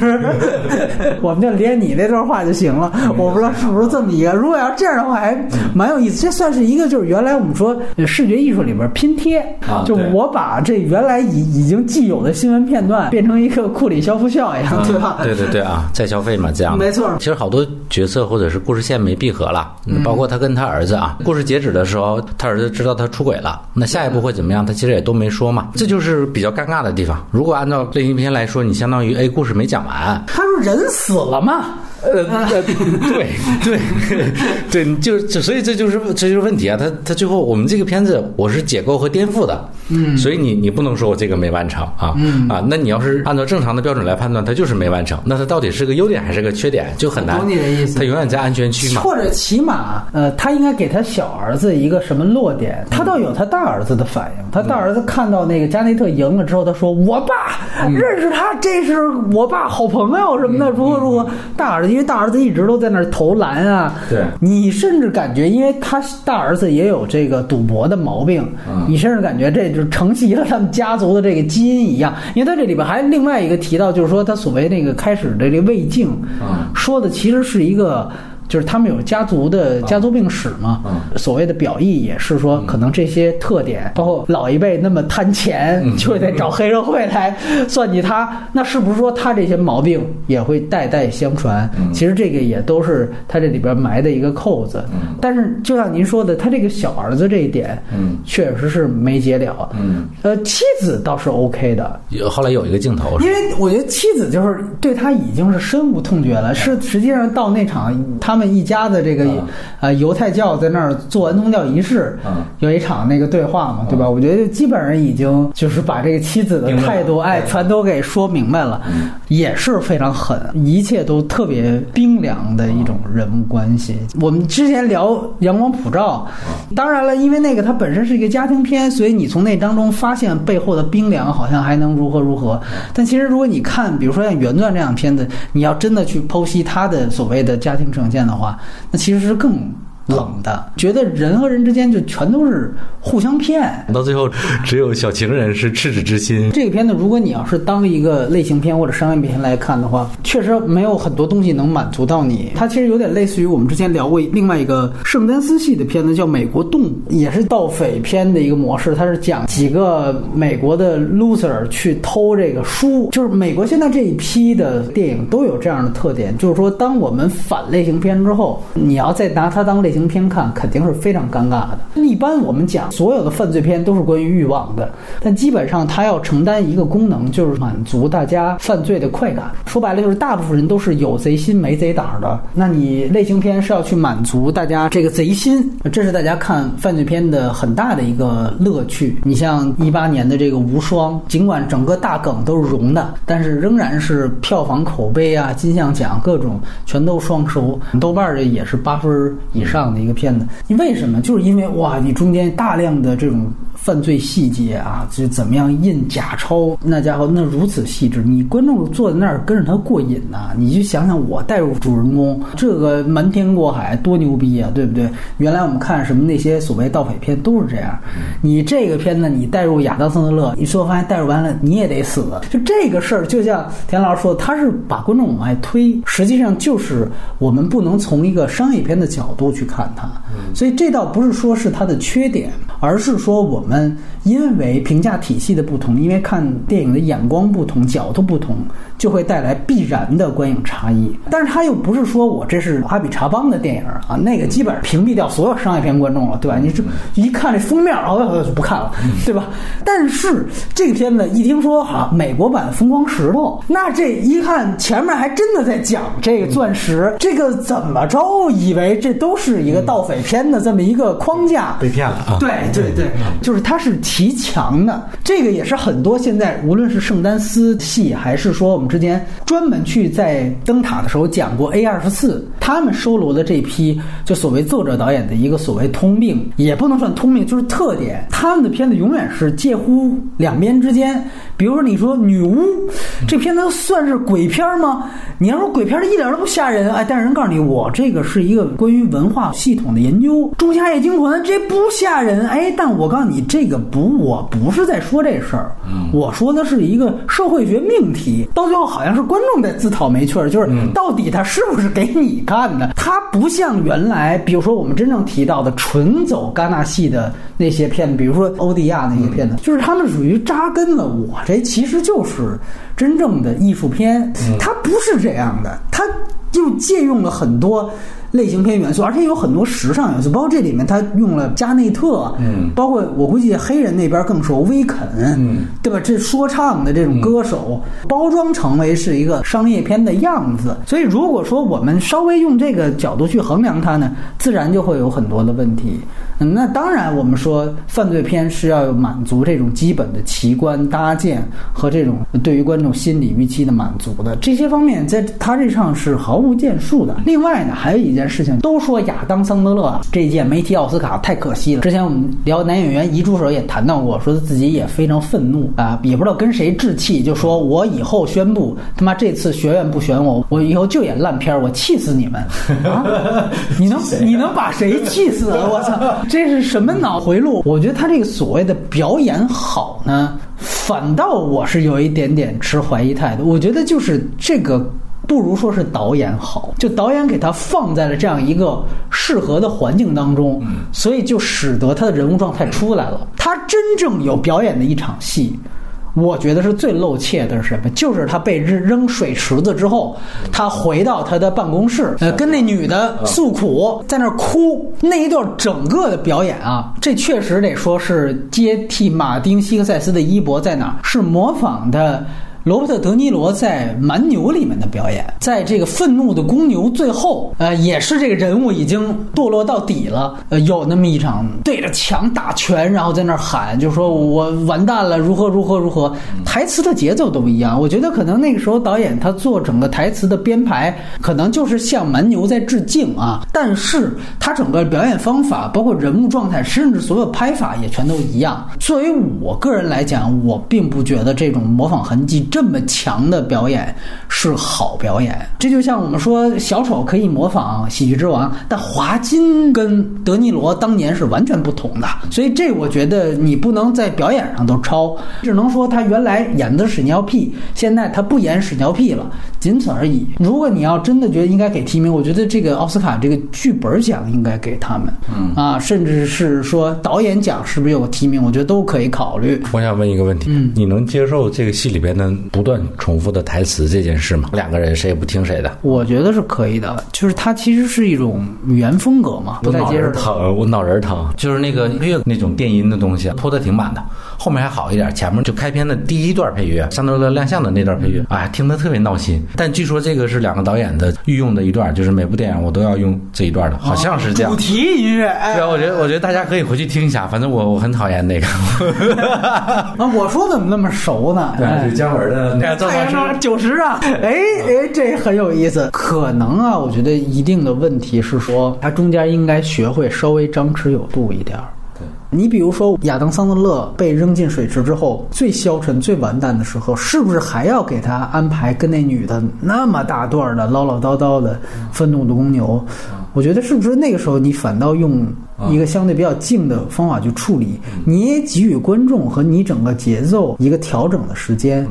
我们就连你那段话就行了。”我不知道是不是这么一个。如果要这样的话，还蛮有意思。这算是一个，就是原来我们说视觉艺术里边拼贴，啊就我把这原来已已经既有的新闻片段变成一个库里肖夫效应，对吧？对对对啊，再消费嘛，这样没错其实好多角色或者是故事线没闭合了，嗯，包括他跟他儿子啊，故事截止的时候，他儿子知道他出轨了，那下一步会怎么样？他其实也都没说嘛，这就是比较尴尬的地方。如果按照类型片来说，你相当于 A，故事没讲完，他说人死了嘛，呃，呃对 对对，就是就所以这就是这就是问题啊！他他最后我们这个片子我是解构和颠覆的，嗯，所以你你不能说我这个没完成啊，嗯啊，那你要是按照正常的标准来判断，它就是没完成，那它到底是个优点还是个缺点，就很难。我懂你的意思它永远在安全区嘛。或者起码，呃，他应该给他小儿子一个什么落点？他倒有他大儿子的反应。他大儿子看到那个加内特赢了之后，他说：“我爸认识他，这是我爸好朋友什么的，如何如何。”大儿子因为大儿子一直都在那儿投篮啊，对你甚至感觉，因为他大儿子也有这个赌博的毛病，你甚至感觉这就是承袭了他们家族的这个基因一样。因为他这里边还另外一个提到，就是说他所谓那个开始的这个胃镜，嗯说的其实是一个。就是他们有家族的家族病史嘛，嗯所谓的表意也是说，可能这些特点，包括老一辈那么贪钱，嗯。就得找黑社会来 算计他，那是不是说他这些毛病也会代代相传？嗯。其实这个也都是他这里边埋的一个扣子。但是就像您说的，他这个小儿子这一点，嗯，确实是没解了。嗯，呃，妻子倒是 OK 的，有后来有一个镜头因为我觉得妻子就是对他已经是深恶痛绝了，是实际上到那场他他们一家的这个呃犹太教在那儿做完宗教仪式，有一场那个对话嘛，对吧？我觉得基本上已经就是把这个妻子的态度哎全都给说明白了，也是非常狠，一切都特别冰凉的一种人物关系。我们之前聊《阳光普照》，当然了，因为那个它本身是一个家庭片，所以你从那当中发现背后的冰凉，好像还能如何如何。但其实如果你看，比如说像原钻这样片子，你要真的去剖析他的所谓的家庭呈现的话，那其实是更。冷的，觉得人和人之间就全都是互相骗，到最后只有小情人是赤子之心。这个片子，如果你要是当一个类型片或者商业片来看的话，确实没有很多东西能满足到你。它其实有点类似于我们之前聊过另外一个圣丹斯系的片子，叫《美国动物》，也是盗匪片的一个模式。它是讲几个美国的 loser 去偷这个书，就是美国现在这一批的电影都有这样的特点，就是说，当我们反类型片之后，你要再拿它当类。型片看肯定是非常尴尬的。一般我们讲所有的犯罪片都是关于欲望的，但基本上它要承担一个功能，就是满足大家犯罪的快感。说白了就是大部分人都是有贼心没贼胆的。那你类型片是要去满足大家这个贼心，这是大家看犯罪片的很大的一个乐趣。你像一八年的这个《无双》，尽管整个大梗都是融的，但是仍然是票房口碑啊、金像奖各种全都双收，豆瓣儿也是八分以上。的一个骗子，你为什么？就是因为哇，你中间大量的这种犯罪细节啊，就怎么样印假钞，那家伙那如此细致，你观众坐在那儿跟着他过瘾呐。你就想想我带入主人公，这个瞒天过海多牛逼啊，对不对？原来我们看什么那些所谓盗匪片都是这样，你这个片子你带入亚当桑德勒，你说发现带入完了你也得死。就这个事儿，就像田老师说，他是把观众往外推，实际上就是我们不能从一个商业片的角度去看。看它，所以这倒不是说是它的缺点，而是说我们因为评价体系的不同，因为看电影的眼光不同、角度不同，就会带来必然的观影差异。但是他又不是说我这是阿比查邦的电影啊，那个基本上屏蔽掉所有商业片观众了，对吧？你这一看这封面，哦，就不看了，对吧？但是这个片子一听说哈，美国版《疯狂石头》，那这一看前面还真的在讲这个钻石，这个怎么着？以为这都是。一个盗匪片的这么一个框架被骗了啊！对对对，就是它是极强的。这个也是很多现在无论是圣丹斯系，还是说我们之前专门去在灯塔的时候讲过 A 二十四，他们收罗的这批就所谓作者导演的一个所谓通病，也不能算通病，就是特点。他们的片子永远是介乎两边之间。比如说，你说女巫这片子算是鬼片吗？你要说鬼片，一点都不吓人。哎，但是人告诉你，我这个是一个关于文化系统的研究，《仲夏夜惊魂》这不吓人。哎，但我告诉你，这个不，我不是在说这事儿，我说的是一个社会学命题。到最后，好像是观众在自讨没趣儿，就是到底他是不是给你看的？他不像原来，比如说我们真正提到的纯走戛纳系的那些片子，比如说欧迪亚那些片子，就是他们属于扎根了我。这其实就是真正的艺术片，它不是这样的，它就借用了很多类型片元素，而且有很多时尚元素，包括这里面他用了加内特，嗯，包括我估计黑人那边更熟威肯，嗯，对吧？这说唱的这种歌手包装成为是一个商业片的样子，所以如果说我们稍微用这个角度去衡量它呢，自然就会有很多的问题。嗯，那当然，我们说犯罪片是要满足这种基本的奇观搭建和这种对于观众心理预期的满足的这些方面，在他这上是毫无建树的。另外呢，还有一件事情，都说亚当·桑德勒这一届没提奥斯卡太可惜了。之前我们聊男演员遗珠时候也谈到过，说他自己也非常愤怒啊，也不知道跟谁置气，就说我以后宣布，他妈这次学院不选我，我以后就演烂片，我气死你们 啊！你能你能把谁气死？我操！这是什么脑回路？我觉得他这个所谓的表演好呢，反倒我是有一点点持怀疑态度。我觉得就是这个不如说是导演好，就导演给他放在了这样一个适合的环境当中，所以就使得他的人物状态出来了。他真正有表演的一场戏。我觉得是最露怯的是什么？就是他被扔扔水池子之后，他回到他的办公室，呃，跟那女的诉苦，在那儿哭那一段整个的表演啊，这确实得说是接替马丁·希克塞斯的衣钵在哪儿？是模仿的。罗伯特·德尼罗在《蛮牛》里面的表演，在这个愤怒的公牛最后，呃，也是这个人物已经堕落到底了，呃，有那么一场对着墙打拳，然后在那儿喊，就说我完蛋了，如何如何如何，台词的节奏都不一样。我觉得可能那个时候导演他做整个台词的编排，可能就是向蛮牛在致敬啊，但是他整个表演方法，包括人物状态，甚至所有拍法也全都一样。作为我个人来讲，我并不觉得这种模仿痕迹这么强的表演是好表演。这就像我们说小丑可以模仿《喜剧之王》，但华金跟德尼罗当年是完全不同的。所以这我觉得你不能在表演上都抄，只能说他原来演的屎尿屁，现在他不演屎尿屁了，仅此而已。如果你要真的觉得应该给提名，我觉得这个奥斯卡这个剧本奖应该给他们，嗯啊，甚至是说导演奖是不是有个提名，我觉得都可以考虑。我想问一个问题，嗯你能接受这个戏里边的不断重复的台词这件事嘛？两个人谁也不听谁的，我觉得是可以的，就是它其实是一种语言风格嘛，不太脑接受仁疼，我脑仁疼，就是那个配乐那种电音的东西铺的挺满的，后面还好一点，前面就开篇的第一段配乐，桑德勒亮相的那段配乐，哎，听得特别闹心。但据说这个是两个导演的御用的一段，就是每部电影我都要用这一段的，好像是这样主。题音乐，哎对啊，我觉得我觉得大家可以回去听一下，反正我我很讨厌那个。啊，我说怎么那么熟呢？对姜文的那个太阳上九十啊，哎哎，这很有意思。可能啊，我觉得一定的问题是说，他中间应该学会稍微张弛有度一点儿。你比如说，亚当·桑德勒被扔进水池之后，最消沉、最完蛋的时候，是不是还要给他安排跟那女的那么大段的唠唠叨叨的愤怒的公牛？我觉得是不是那个时候你反倒用一个相对比较静的方法去处理，你也给予观众和你整个节奏一个调整的时间。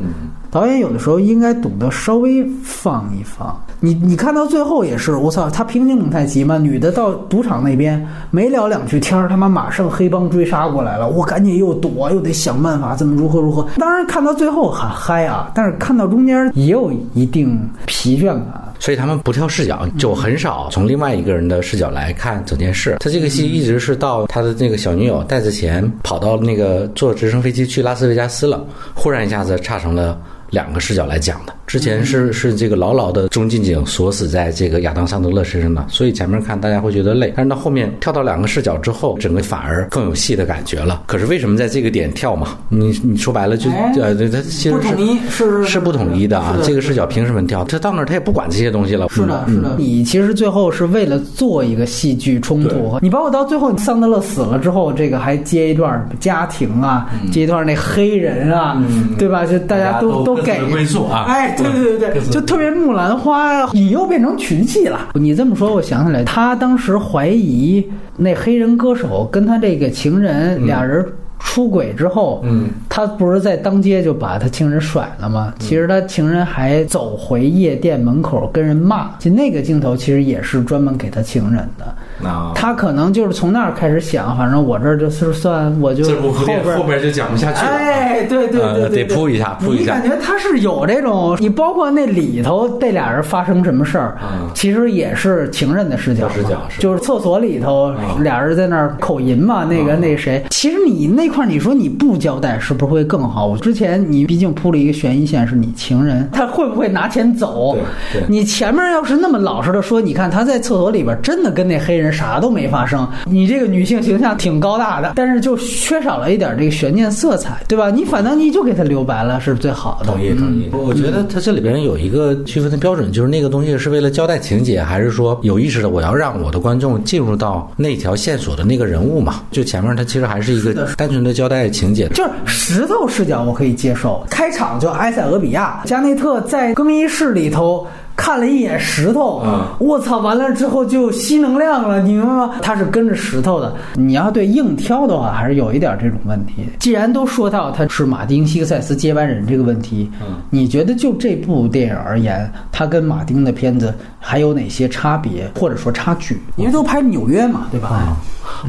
导演有的时候应该懂得稍微放一放。你你看到最后也是，我操，他平行蒙太奇嘛，女的到赌场那边没聊两句天儿，他妈马上黑帮追杀过来了，我赶紧又躲，又得想办法怎么如何如何。当然看到最后很嗨啊，但是看到中间也有一定疲倦感。所以他们不跳视角，就很少从另外一个人的视角来看整件事。他这个戏一直是到他的那个小女友带着钱跑到那个坐直升飞机去拉斯维加斯了，忽然一下子岔成了。两个视角来讲的，之前是是这个牢牢的中近景锁死在这个亚当·桑德勒身上的，所以前面看大家会觉得累，但是到后面跳到两个视角之后，整个反而更有戏的感觉了。可是为什么在这个点跳嘛？你你说白了就哎呃，对，他其实是不统一是是不统一的啊，的这个视角凭什么跳？他到那儿他也不管这些东西了。是的，嗯是的，你其实最后是为了做一个戏剧冲突，你包括到最后桑德勒死了之后，这个还接一段家庭啊，接一段那黑人啊，对吧？就大家都大家给的归宿啊哎，对对对对，就特别木兰花，你又变成群戏了。你这么说，我想起来，他当时怀疑那黑人歌手跟他这个情人俩人。出轨之后，嗯，他不是在当街就把他情人甩了吗？其实他情人还走回夜店门口跟人骂，就那个镜头其实也是专门给他情人的。那他可能就是从那儿开始想，反正我这儿就是算我就后边后边就讲不下去了。哎，对对对得铺一下铺一下。你感觉他是有这种，你包括那里头这俩人发生什么事儿，嗯。其实也是情人的视角嘛，视角是就是厕所里头嗯俩人在那儿口淫嘛，那个那谁，其实你那块儿你说你不交代是不是会更好？我之前你毕竟铺了一个悬疑线，是你情人，他会不会拿钱走对？对你前面要是那么老实的说，你看他在厕所里边真的跟那黑人啥都没发生，你这个女性形象挺高大的，但是就缺少了一点这个悬念色彩，对吧？你反正你就给他留白了，是最好的。同意同意，我我觉得他这里边有一个区分的标准，就是那个东西是为了交代情节，还是说有意识的我要让我的观众进入到那条线索的那个人物嘛？就前面他其实还是一个单纯的交代情节。就是石头视角，我可以接受。开场就埃塞俄比亚，加内特在更衣室里头看了一眼石头，嗯我操！完了之后就吸能量了，你明白吗？他是跟着石头的。你要对硬挑的话，还是有一点这种问题。既然都说到他是马丁·西克塞斯接班人这个问题，嗯你觉得就这部电影而言，他跟马丁的片子还有哪些差别，或者说差距？因为都拍纽约嘛，对吧？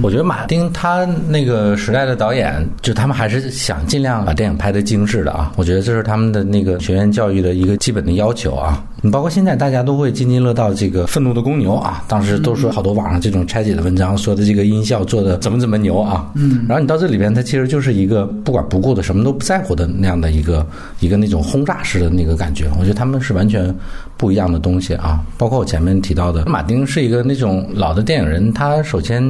我觉得马丁他那个时代的导演，就他们还是想尽量把电影拍得精致的啊。我觉得这是他们的那个学院教育的一个基本的要求啊。你包括现在大家都会津津乐道这个愤怒的公牛啊，当时都说好多网上这种拆解的文章，说的这个音效做的怎么怎么牛啊。嗯，然后你到这里边，它其实就是一个不管不顾的，什么都不在乎的那样的一个一个那种轰炸式的那个感觉。我觉得他们是完全不一样的东西啊。包括我前面提到的，马丁是一个那种老的电影人，他首先。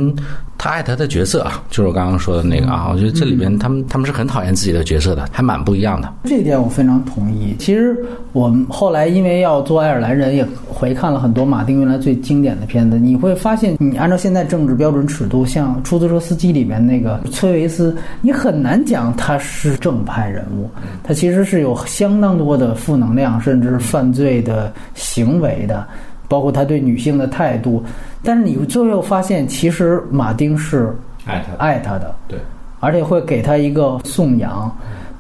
他爱他的角色啊，就是我刚刚说的那个啊，我觉得这里边他们他们是很讨厌自己的角色的，还蛮不一样的。这一点我非常同意。其实我们后来因为要做爱尔兰人，也回看了很多马丁原来最经典的片子，你会发现，你按照现在政治标准尺度，像出租车司机里面那个崔维斯，你很难讲他是正派人物，他其实是有相当多的负能量，甚至犯罪的行为的。包括他对女性的态度，但是你最后发现，其实马丁是爱他爱他的，对，而且会给他一个颂扬，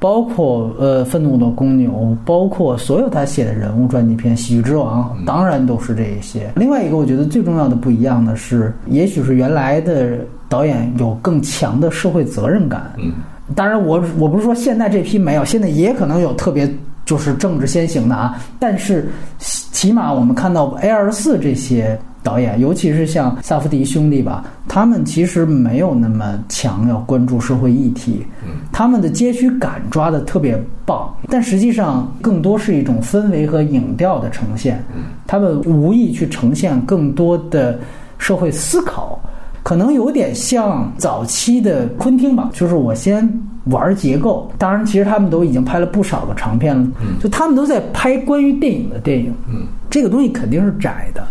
包括呃愤怒的公牛，包括所有他写的人物传记片《喜剧之王》，当然都是这一些。另外一个，我觉得最重要的不一样的是，也许是原来的导演有更强的社会责任感。嗯，当然我我不是说现在这批没有，现在也可能有特别。就是政治先行的啊，但是起码我们看到 A 二四这些导演，尤其是像萨夫迪兄弟吧，他们其实没有那么强要关注社会议题，他们的街区感抓的特别棒，但实际上更多是一种氛围和影调的呈现，他们无意去呈现更多的社会思考，可能有点像早期的昆汀吧，就是我先。玩结构，当然，其实他们都已经拍了不少个长片了。就他们都在拍关于电影的电影。嗯，这个东西肯定是窄的，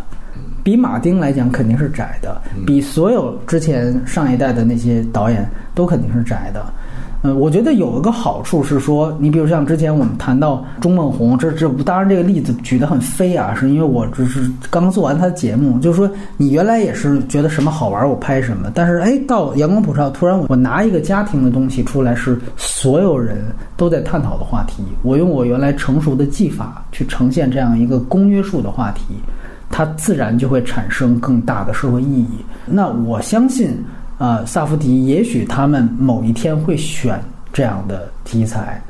比马丁来讲肯定是窄的，比所有之前上一代的那些导演都肯定是窄的。嗯，我觉得有一个好处是说，你比如像之前我们谈到钟孟红，这这当然这个例子举得很飞啊，是因为我只是刚做完他的节目，就是说你原来也是觉得什么好玩我拍什么，但是哎到阳光普照，突然我拿一个家庭的东西出来，是所有人都在探讨的话题，我用我原来成熟的技法去呈现这样一个公约数的话题，它自然就会产生更大的社会意义。那我相信。啊，萨夫迪，也许他们某一天会选这样的题材，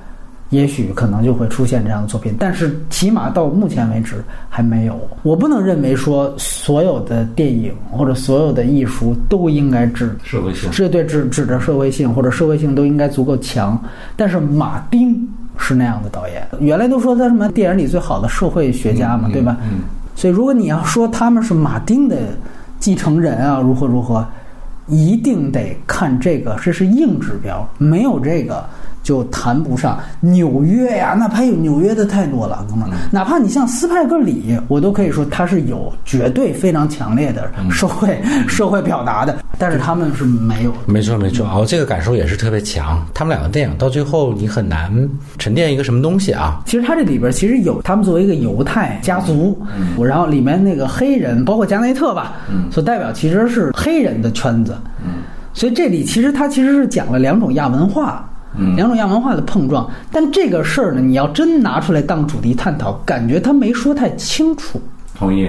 也许可能就会出现这样的作品，但是起码到目前为止还没有。我不能认为说所有的电影或者所有的艺术都应该指社会性，这对指指着社会性或者社会性都应该足够强。但是马丁是那样的导演，原来都说他什么电影里最好的社会学家嘛，对吧？嗯。所以如果你要说他们是马丁的继承人啊，如何如何？一定得看这个，这是硬指标，没有这个。就谈不上纽约呀，那拍有纽约的太多了，哥们儿。哪怕你像斯派克里，我都可以说他是有绝对非常强烈的社会 社会表达的，但是他们是没有。没错没错，哦，这个感受也是特别强。他们两个电影到最后你很难沉淀一个什么东西啊。其实他这里边其实有他们作为一个犹太家族，然后里面那个黑人，包括加内特吧，所代表其实是黑人的圈子。所以这里其实他其实是讲了两种亚文化。两种亚文化的碰撞，但这个事儿呢，你要真拿出来当主题探讨，感觉他没说太清楚。同意。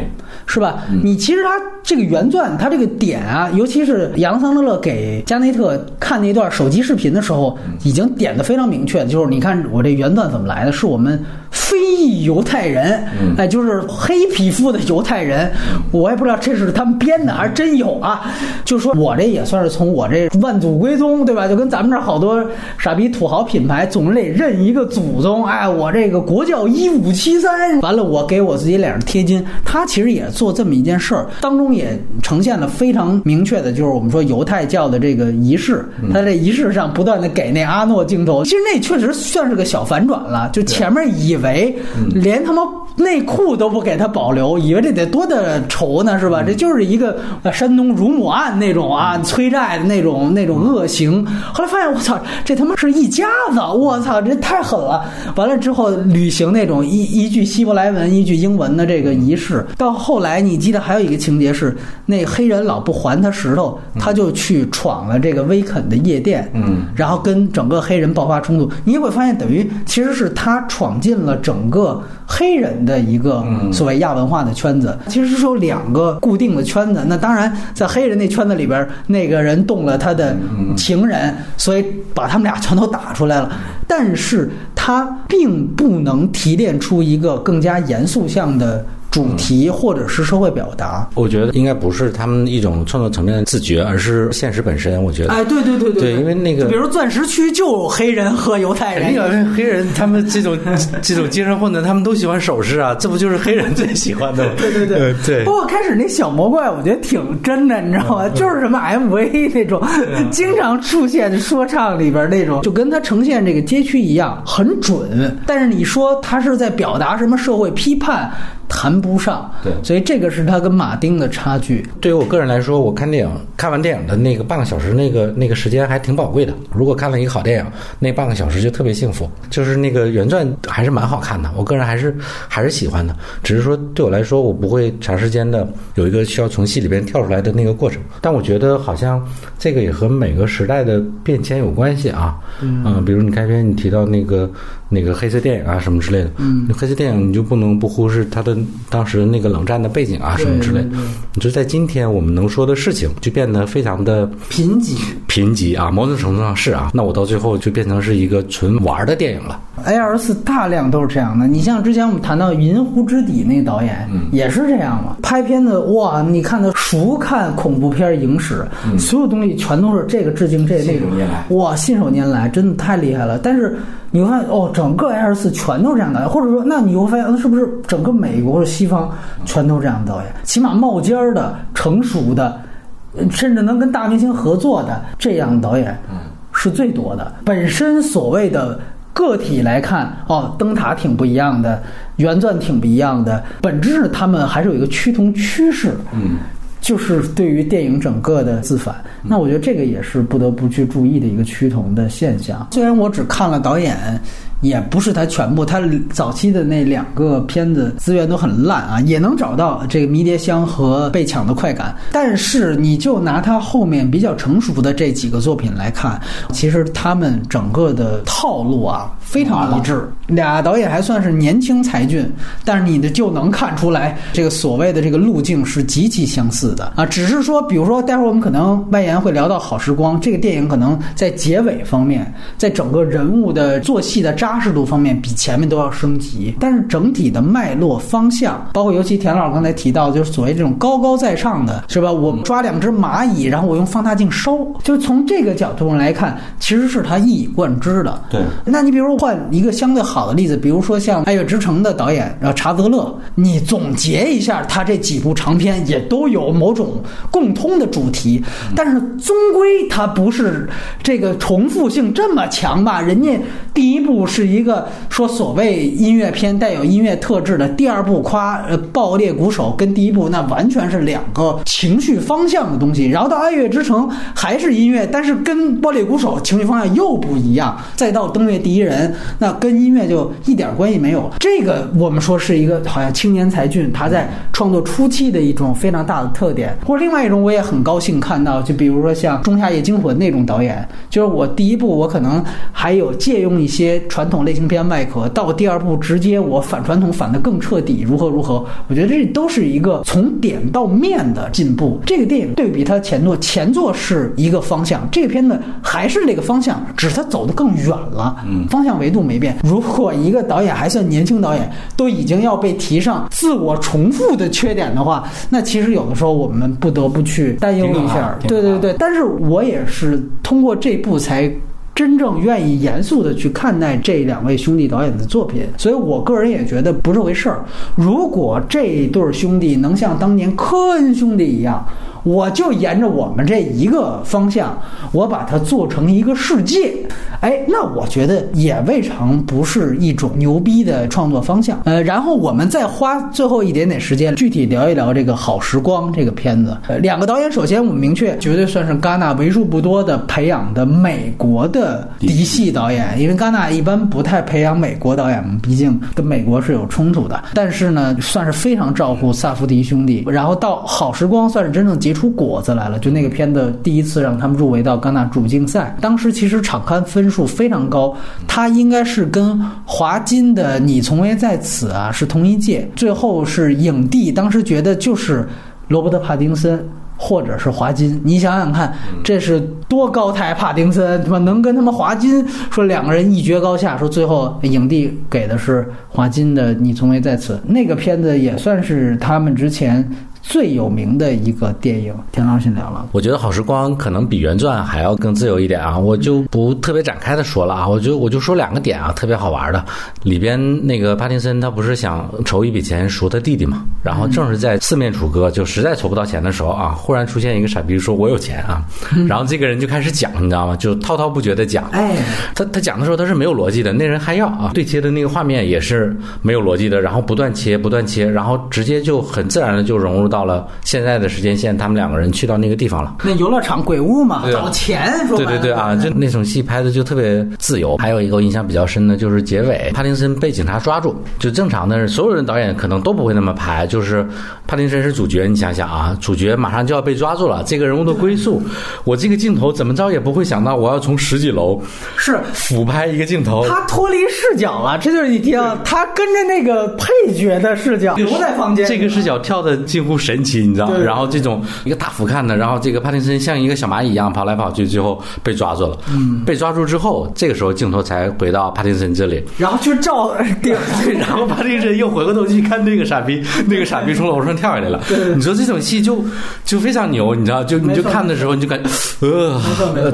是吧？你其实他这个原钻，他这个点啊，尤其是杨桑勒勒给加内特看那段手机视频的时候，已经点的非常明确，就是你看我这原钻怎么来的？是我们非裔犹太人，哎，就是黑皮肤的犹太人，我也不知道这是他们编的还是真有啊。就说我这也算是从我这万祖归宗，对吧？就跟咱们这好多傻逼土豪品牌总是得认一个祖宗，哎，我这个国教一五七三，完了我给我自己脸上贴金，他其实也。做这么一件事儿，当中也呈现了非常明确的，就是我们说犹太教的这个仪式，他在仪式上不断的给那阿诺镜头，其实那确实算是个小反转了。就前面以为连他妈内裤都不给他保留，以为这得多的仇呢，是吧？这就是一个山东乳母案那种啊，催债的那种那种恶行。后来发现我操，这他妈是一家子，我操，这太狠了。完了之后履行那种一一句希伯来文一句英文的这个仪式，到后来。来，你记得还有一个情节是，那黑人老不还他石头，他就去闯了这个威肯的夜店，嗯，然后跟整个黑人爆发冲突。你也会发现，等于其实是他闯进了整个黑人的一个所谓亚文化的圈子。其实是有两个固定的圈子。那当然，在黑人那圈子里边，那个人动了他的情人，所以把他们俩全都打出来了。但是他。并不能提炼出一个更加严肃向的。主题或者是社会表达，我觉得应该不是他们一种创作层面的自觉，而是现实本身。我觉得，哎，对对对对，因为那个，比如钻石区就有黑人和犹太人，肯定黑人他们这种 这种精神混沌，他们都喜欢首饰啊，这不就是黑人最喜欢的吗？对对对对。不过开始那小魔怪，我觉得挺真的，你知道吗？就是什么 MV 那种，经常出现说唱里边那种，就跟他呈现这个街区一样，很准。但是你说他是在表达什么社会批判？谈不上，对，所以这个是他跟马丁的差距。对于我个人来说，我看电影看完电影的那个半个小时，那个那个时间还挺宝贵的。如果看了一个好电影，那半个小时就特别幸福。就是那个原传还是蛮好看的，我个人还是还是喜欢的。只是说对我来说，我不会长时间的有一个需要从戏里边跳出来的那个过程。但我觉得好像这个也和每个时代的变迁有关系啊。嗯，比如你开篇你提到那个那个黑色电影啊什么之类的，嗯，黑色电影你就不能不忽视它的。当时那个冷战的背景啊，什么之类的，你就在今天我们能说的事情就变得非常的贫瘠，贫瘠啊，某种程度上是啊。那我到最后就变成是一个纯玩的电影了。A R 四大量都是这样的。你像之前我们谈到《银湖之底》那个导演，也是这样嘛。拍片子哇，你看他熟看恐怖片影史，所有东西全都是这个致敬这那种，哇，信手拈来，真的太厉害了。但是。你会发现哦，整个 L 四全都是这样导演，或者说，那你会发现，那是不是整个美国或者西方全都是这样的导演？起码冒尖儿的、成熟的，甚至能跟大明星合作的这样导演，是最多的。本身所谓的个体来看，哦，灯塔挺不一样的，原钻挺不一样的，本质他们还是有一个趋同趋势。嗯。就是对于电影整个的自反，那我觉得这个也是不得不去注意的一个趋同的现象。虽然我只看了导演。也不是他全部，他早期的那两个片子资源都很烂啊，也能找到这个迷迭香和被抢的快感。但是你就拿他后面比较成熟的这几个作品来看，其实他们整个的套路啊非常一致。俩导演还算是年轻才俊，但是你的就能看出来，这个所谓的这个路径是极其相似的啊。只是说，比如说待会儿我们可能外延会聊到《好时光》这个电影，可能在结尾方面，在整个人物的做戏的扎。实度方面比前面都要升级，但是整体的脉络方向，包括尤其田老师刚才提到，就是所谓这种高高在上的，是吧？我抓两只蚂蚁，然后我用放大镜收，就是从这个角度上来看，其实是他一以贯之的。对，那你比如换一个相对好好的例子，比如说像《爱乐之城》的导演然后查泽勒，你总结一下他这几部长片，也都有某种共通的主题，但是终归它不是这个重复性这么强吧？人家第一部。是一个说所谓音乐片带有音乐特质的第二部夸呃爆裂鼓手跟第一部那完全是两个情绪方向的东西，然后到爱乐之城还是音乐，但是跟爆裂鼓手情绪方向又不一样，再到登月第一人那跟音乐就一点关系没有。这个我们说是一个好像青年才俊他在创作初期的一种非常大的特点，或者另外一种我也很高兴看到，就比如说像《仲夏夜惊魂》那种导演，就是我第一部我可能还有借用一些传。统类型片外壳到第二部直接我反传统反的更彻底，如何如何？我觉得这都是一个从点到面的进步。这个电影对比它前作，前作是一个方向，这个片子还是那个方向，只是它走得更远了。嗯，方向维度没变。如果一个导演还算年轻导演，都已经要被提上自我重复的缺点的话，那其实有的时候我们不得不去担忧一下。对对对，但是我也是通过这部才。真正愿意严肃的去看待这两位兄弟导演的作品，所以我个人也觉得不是回事儿。如果这对兄弟能像当年科恩兄弟一样。我就沿着我们这一个方向，我把它做成一个世界，哎，那我觉得也未尝不是一种牛逼的创作方向。呃，然后我们再花最后一点点时间，具体聊一聊这个《好时光》这个片子。两个导演，首先我们明确，绝对算是戛纳为数不多的培养的美国的嫡系导演，因为戛纳一般不太培养美国导演嘛，毕竟跟美国是有冲突的。但是呢，算是非常照顾萨福迪兄弟。然后到《好时光》算是真正结。出果子来了，就那个片子第一次让他们入围到戛纳主竞赛，当时其实场刊分数非常高，他应该是跟华金的《你从未在此》啊是同一届，最后是影帝，当时觉得就是罗伯特·帕丁森。或者是华金。你想想看，这是多高台帕丁森，他妈能跟他们华金说两个人一决高下，说最后影帝给的是华金的《你从未在此》，那个片子也算是他们之前。最有名的一个电影，田老师聊了。我觉得《好时光》可能比原传还要更自由一点啊，我就不特别展开的说了啊，我就我就说两个点啊，特别好玩的。里边那个帕丁森他不是想筹一笔钱赎他弟弟嘛，然后正是在四面楚歌，就实在筹不到钱的时候啊，忽然出现一个傻逼说我有钱啊，然后这个人就开始讲，你知道吗？就滔滔不绝的讲。哎，他他讲的时候他是没有逻辑的，那人还要啊，对接的那个画面也是没有逻辑的，然后不断切不断切，然后直接就很自然的就融入到了现在。的时间线，他们两个人去到那个地方了。那游乐场鬼屋嘛，找钱。对对对啊，就那种戏拍的就特别自由。还有一个我印象比较深的，就是结尾，帕丁森被警察抓住。就正常的，所有人导演可能都不会那么拍。就是帕丁森是主角，你想想啊，主角马上就要被抓住了，这个人物的归宿，我这个镜头怎么着也不会想到，我要从十几楼是俯拍一个镜头，他脱离视角了。这就是你听，他跟着那个配角的视角留在房间，这个视角跳的近乎神奇，你知道吗？然后这种一个大俯瞰的，然后这个帕丁森像一个小蚂蚁一样跑来跑去，最后被抓住了。嗯，被抓住之后，这个时候镜头才回到帕丁森这里，然后就照顶，然后帕丁森又回过头去看那个傻逼，那个傻逼从楼上跳下来了。你说这种戏就就非常牛，你知道？就你就看的时候你就感觉呃，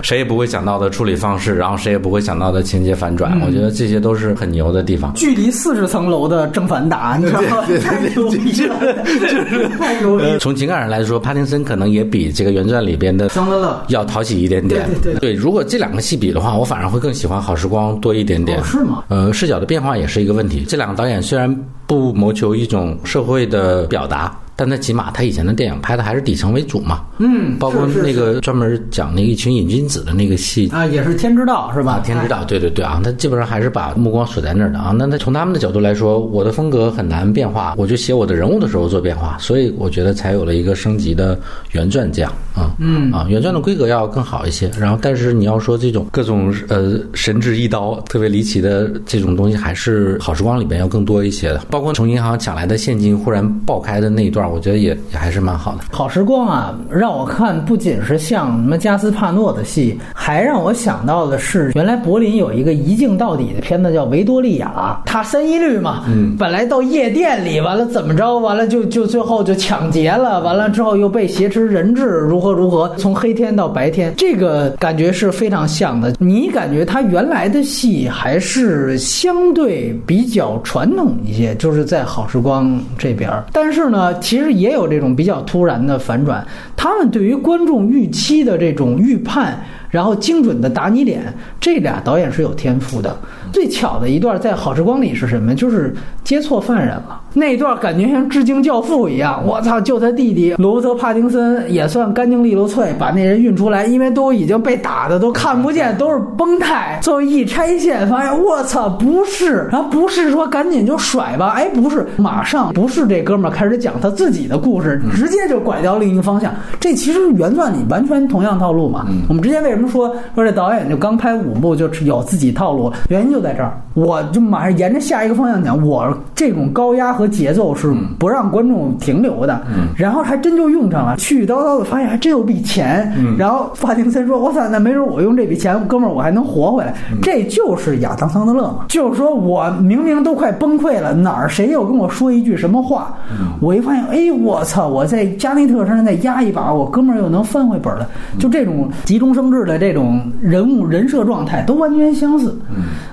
谁也不会想到的处理方式，然后谁也不会想到的情节反转，我觉得这些都是很牛的地方。距离四十层楼的正反打，你知道吗？太牛逼了，就是太牛逼。从情感上来说。帕丁森可能也比这个原传里边的桑德勒要讨喜一点点。对对对，如果这两个戏比的话，我反而会更喜欢《好时光》多一点点。是吗？呃，视角的变化也是一个问题。这两个导演虽然不谋求一种社会的表达。但他起码他以前的电影拍的还是底层为主嘛，嗯，包括那个专门讲那一群瘾君子的那个戏啊，也是天之道是吧？天之道，对对对啊，他基本上还是把目光锁在那儿的啊。那他从他们的角度来说，我的风格很难变化，我就写我的人物的时候做变化，所以我觉得才有了一个升级的原传这样啊，嗯啊，原传的规格要更好一些。然后，但是你要说这种各种呃神之一刀特别离奇的这种东西，还是好时光里边要更多一些的。包括从银行抢来的现金忽然爆开的那一段，我觉得也也还。是蛮好的，好时光啊，让我看不仅是像什么加斯帕诺的戏，还让我想到的是，原来柏林有一个一镜到底的片子叫《维多利亚》，他三一律嘛，嗯，本来到夜店里，完了怎么着，完了就就最后就抢劫了，完了之后又被挟持人质，如何如何，从黑天到白天，这个感觉是非常像的。你感觉他原来的戏还是相对比较传统一些，就是在好时光这边，但是呢，其实也有这种。比较突然的反转，他们对于观众预期的这种预判，然后精准的打你脸，这俩导演是有天赋的。最巧的一段在《好时光》里是什么？就是接错犯人了。那一段感觉像致敬教父一样。我操，救他弟弟罗伯特·帕丁森也算干净利落脆，把那人运出来，因为都已经被打的都看不见，都是绷带。最后一拆线，发现我操，不是，然后不是说赶紧就甩吧？哎，不是，马上不是这哥们儿开始讲他自己的故事，直接就拐掉另一个方向。这其实原钻里完全同样套路嘛。我们之前为什么说说这导演就刚拍五部就有自己套路？原因就。在这儿，我就马上沿着下一个方向讲。我这种高压和节奏是不让观众停留的。然后还真就用上了，絮絮叨叨的，发现还真有笔钱。然后法庭森说：“我操，那没准我用这笔钱，哥们儿我还能活回来。”这就是亚当桑德勒嘛。就是说我明明都快崩溃了，哪儿谁又跟我说一句什么话？我一发现，哎，我操，我在加内特身上再压一把，我哥们儿又能翻回本了。就这种急中生智的这种人物人设状态，都完全相似。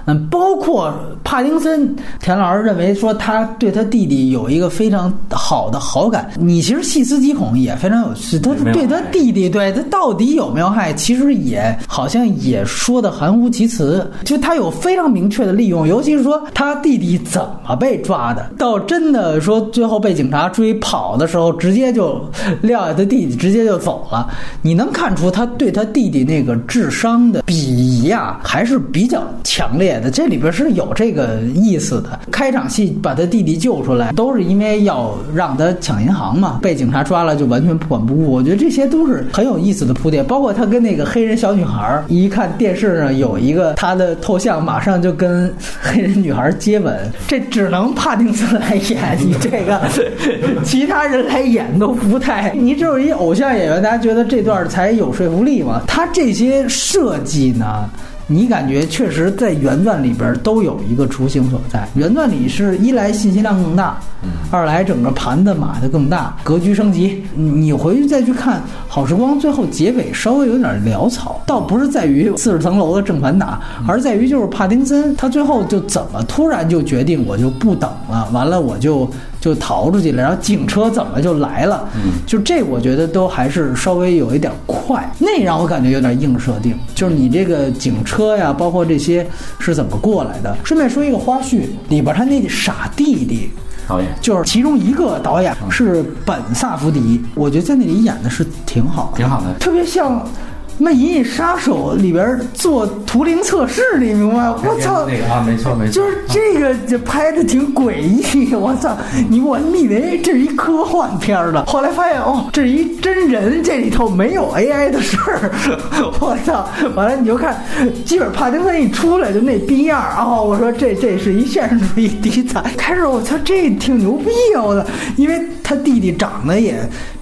嗯。包括帕丁森，田老师认为说他对他弟弟有一个非常好的好感。你其实细思极恐也非常有趣，他对他弟弟对他到底有没有害，其实也好像也说的含糊其辞。就他有非常明确的利用，尤其是说他弟弟怎么被抓的，到真的说最后被警察追跑的时候，直接就撂下他弟弟，直接就走了。你能看出他对他弟弟那个智商的鄙夷啊，还是比较强烈的。的，这里边是有这个意思的。开场戏把他弟弟救出来，都是因为要让他抢银行嘛，被警察抓了就完全不管不顾。我觉得这些都是很有意思的铺垫，包括他跟那个黑人小女孩，一看电视上有一个他的头像，马上就跟黑人女孩接吻，这只能帕丁森来演，你这个 其他人来演都不太。你只有一偶像演员，大家觉得这段才有说服力嘛？他这些设计呢？你感觉确实在原钻里边都有一个雏形所在。原钻里是一来信息量更大，二来整个盘子码的更大，格局升级。你回去再去看《好时光》，最后结尾稍微有点潦草，倒不是在于四十层楼的正反打，而在于就是帕丁森他最后就怎么突然就决定我就不等了，完了我就。就逃出去了，然后警车怎么就来了？嗯就这，我觉得都还是稍微有一点快，那让我感觉有点硬设定。就是你这个警车呀，包括这些是怎么过来的？顺便说一个花絮，里边他那傻弟弟导演，就是其中一个导演是本萨福迪，我觉得在那里演的是挺好的，挺好的，特别像。那《银翼杀手》里边做图灵测试，你明白？我操！那个啊，没错没错，就是这个，就拍的挺诡异。我操！你我你以为这是一科幻片的，后来发现哦，这是一真人，这里头没有 AI 的事儿。我操！完了你就看，基本帕丁森一出来就那逼样儿啊！我说这这是一现实主义题材。开始我操，这挺牛逼啊！我操，因为他弟弟长得也。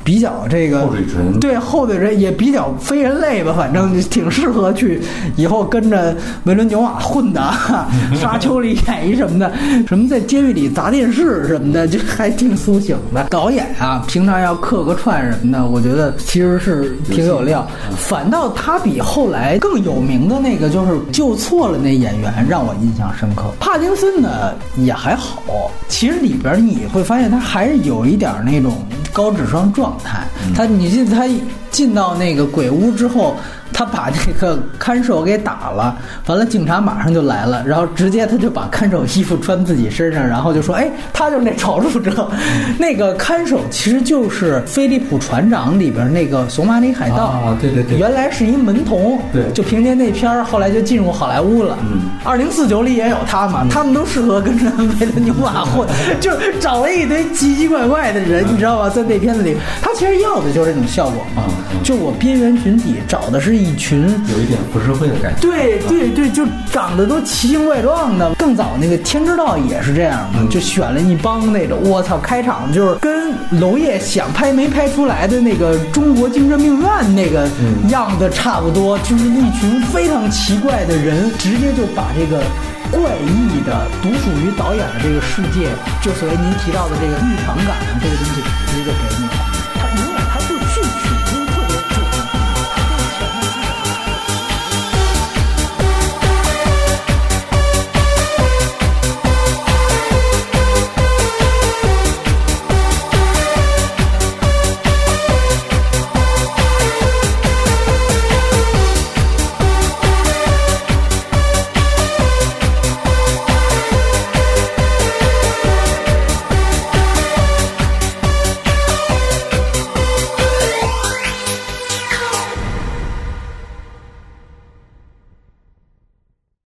比较这个厚嘴唇，对厚嘴唇也比较非人类吧，反正挺适合去以后跟着维伦纽瓦混的，沙丘里演一什么的，什么在监狱里砸电视什么的，就还挺苏醒的。导演啊，平常要客个串什么的，我觉得其实是挺有料。反倒他比后来更有名的那个就是救错了那演员让我印象深刻。帕丁森呢也还好，其实里边你会发现他还是有一点那种高智商状。他，你记得他进到那个鬼屋之后。他把这个看守给打了，完了警察马上就来了，然后直接他就把看守衣服穿自己身上，然后就说：“哎，他就是那炒作者。”那个看守其实就是《菲利普船长》里边那个索马里海盗啊，对对对，原来是一门童，对，就凭借那片儿，后来就进入好莱坞了。嗯，二零四九里也有他嘛，他们都适合跟着维伦纽瓦混，就是找了一堆奇奇怪怪的人，你知道吧？在那片子里，他其实要的就是这种效果嘛，就我边缘群体找的是。一群有一点浮世绘的感觉，对对对，就长得都奇形怪状的。更早那个《天之道》也是这样嘛，就选了一帮那种，我操，开场就是跟娄烨想拍没拍出来的那个《中国精神病院》那个样子差不多，就是一群非常奇怪的人，直接就把这个怪异的、独属于导演的这个世界，就所谓您提到的这个异常感啊，这个东西直接就给你了。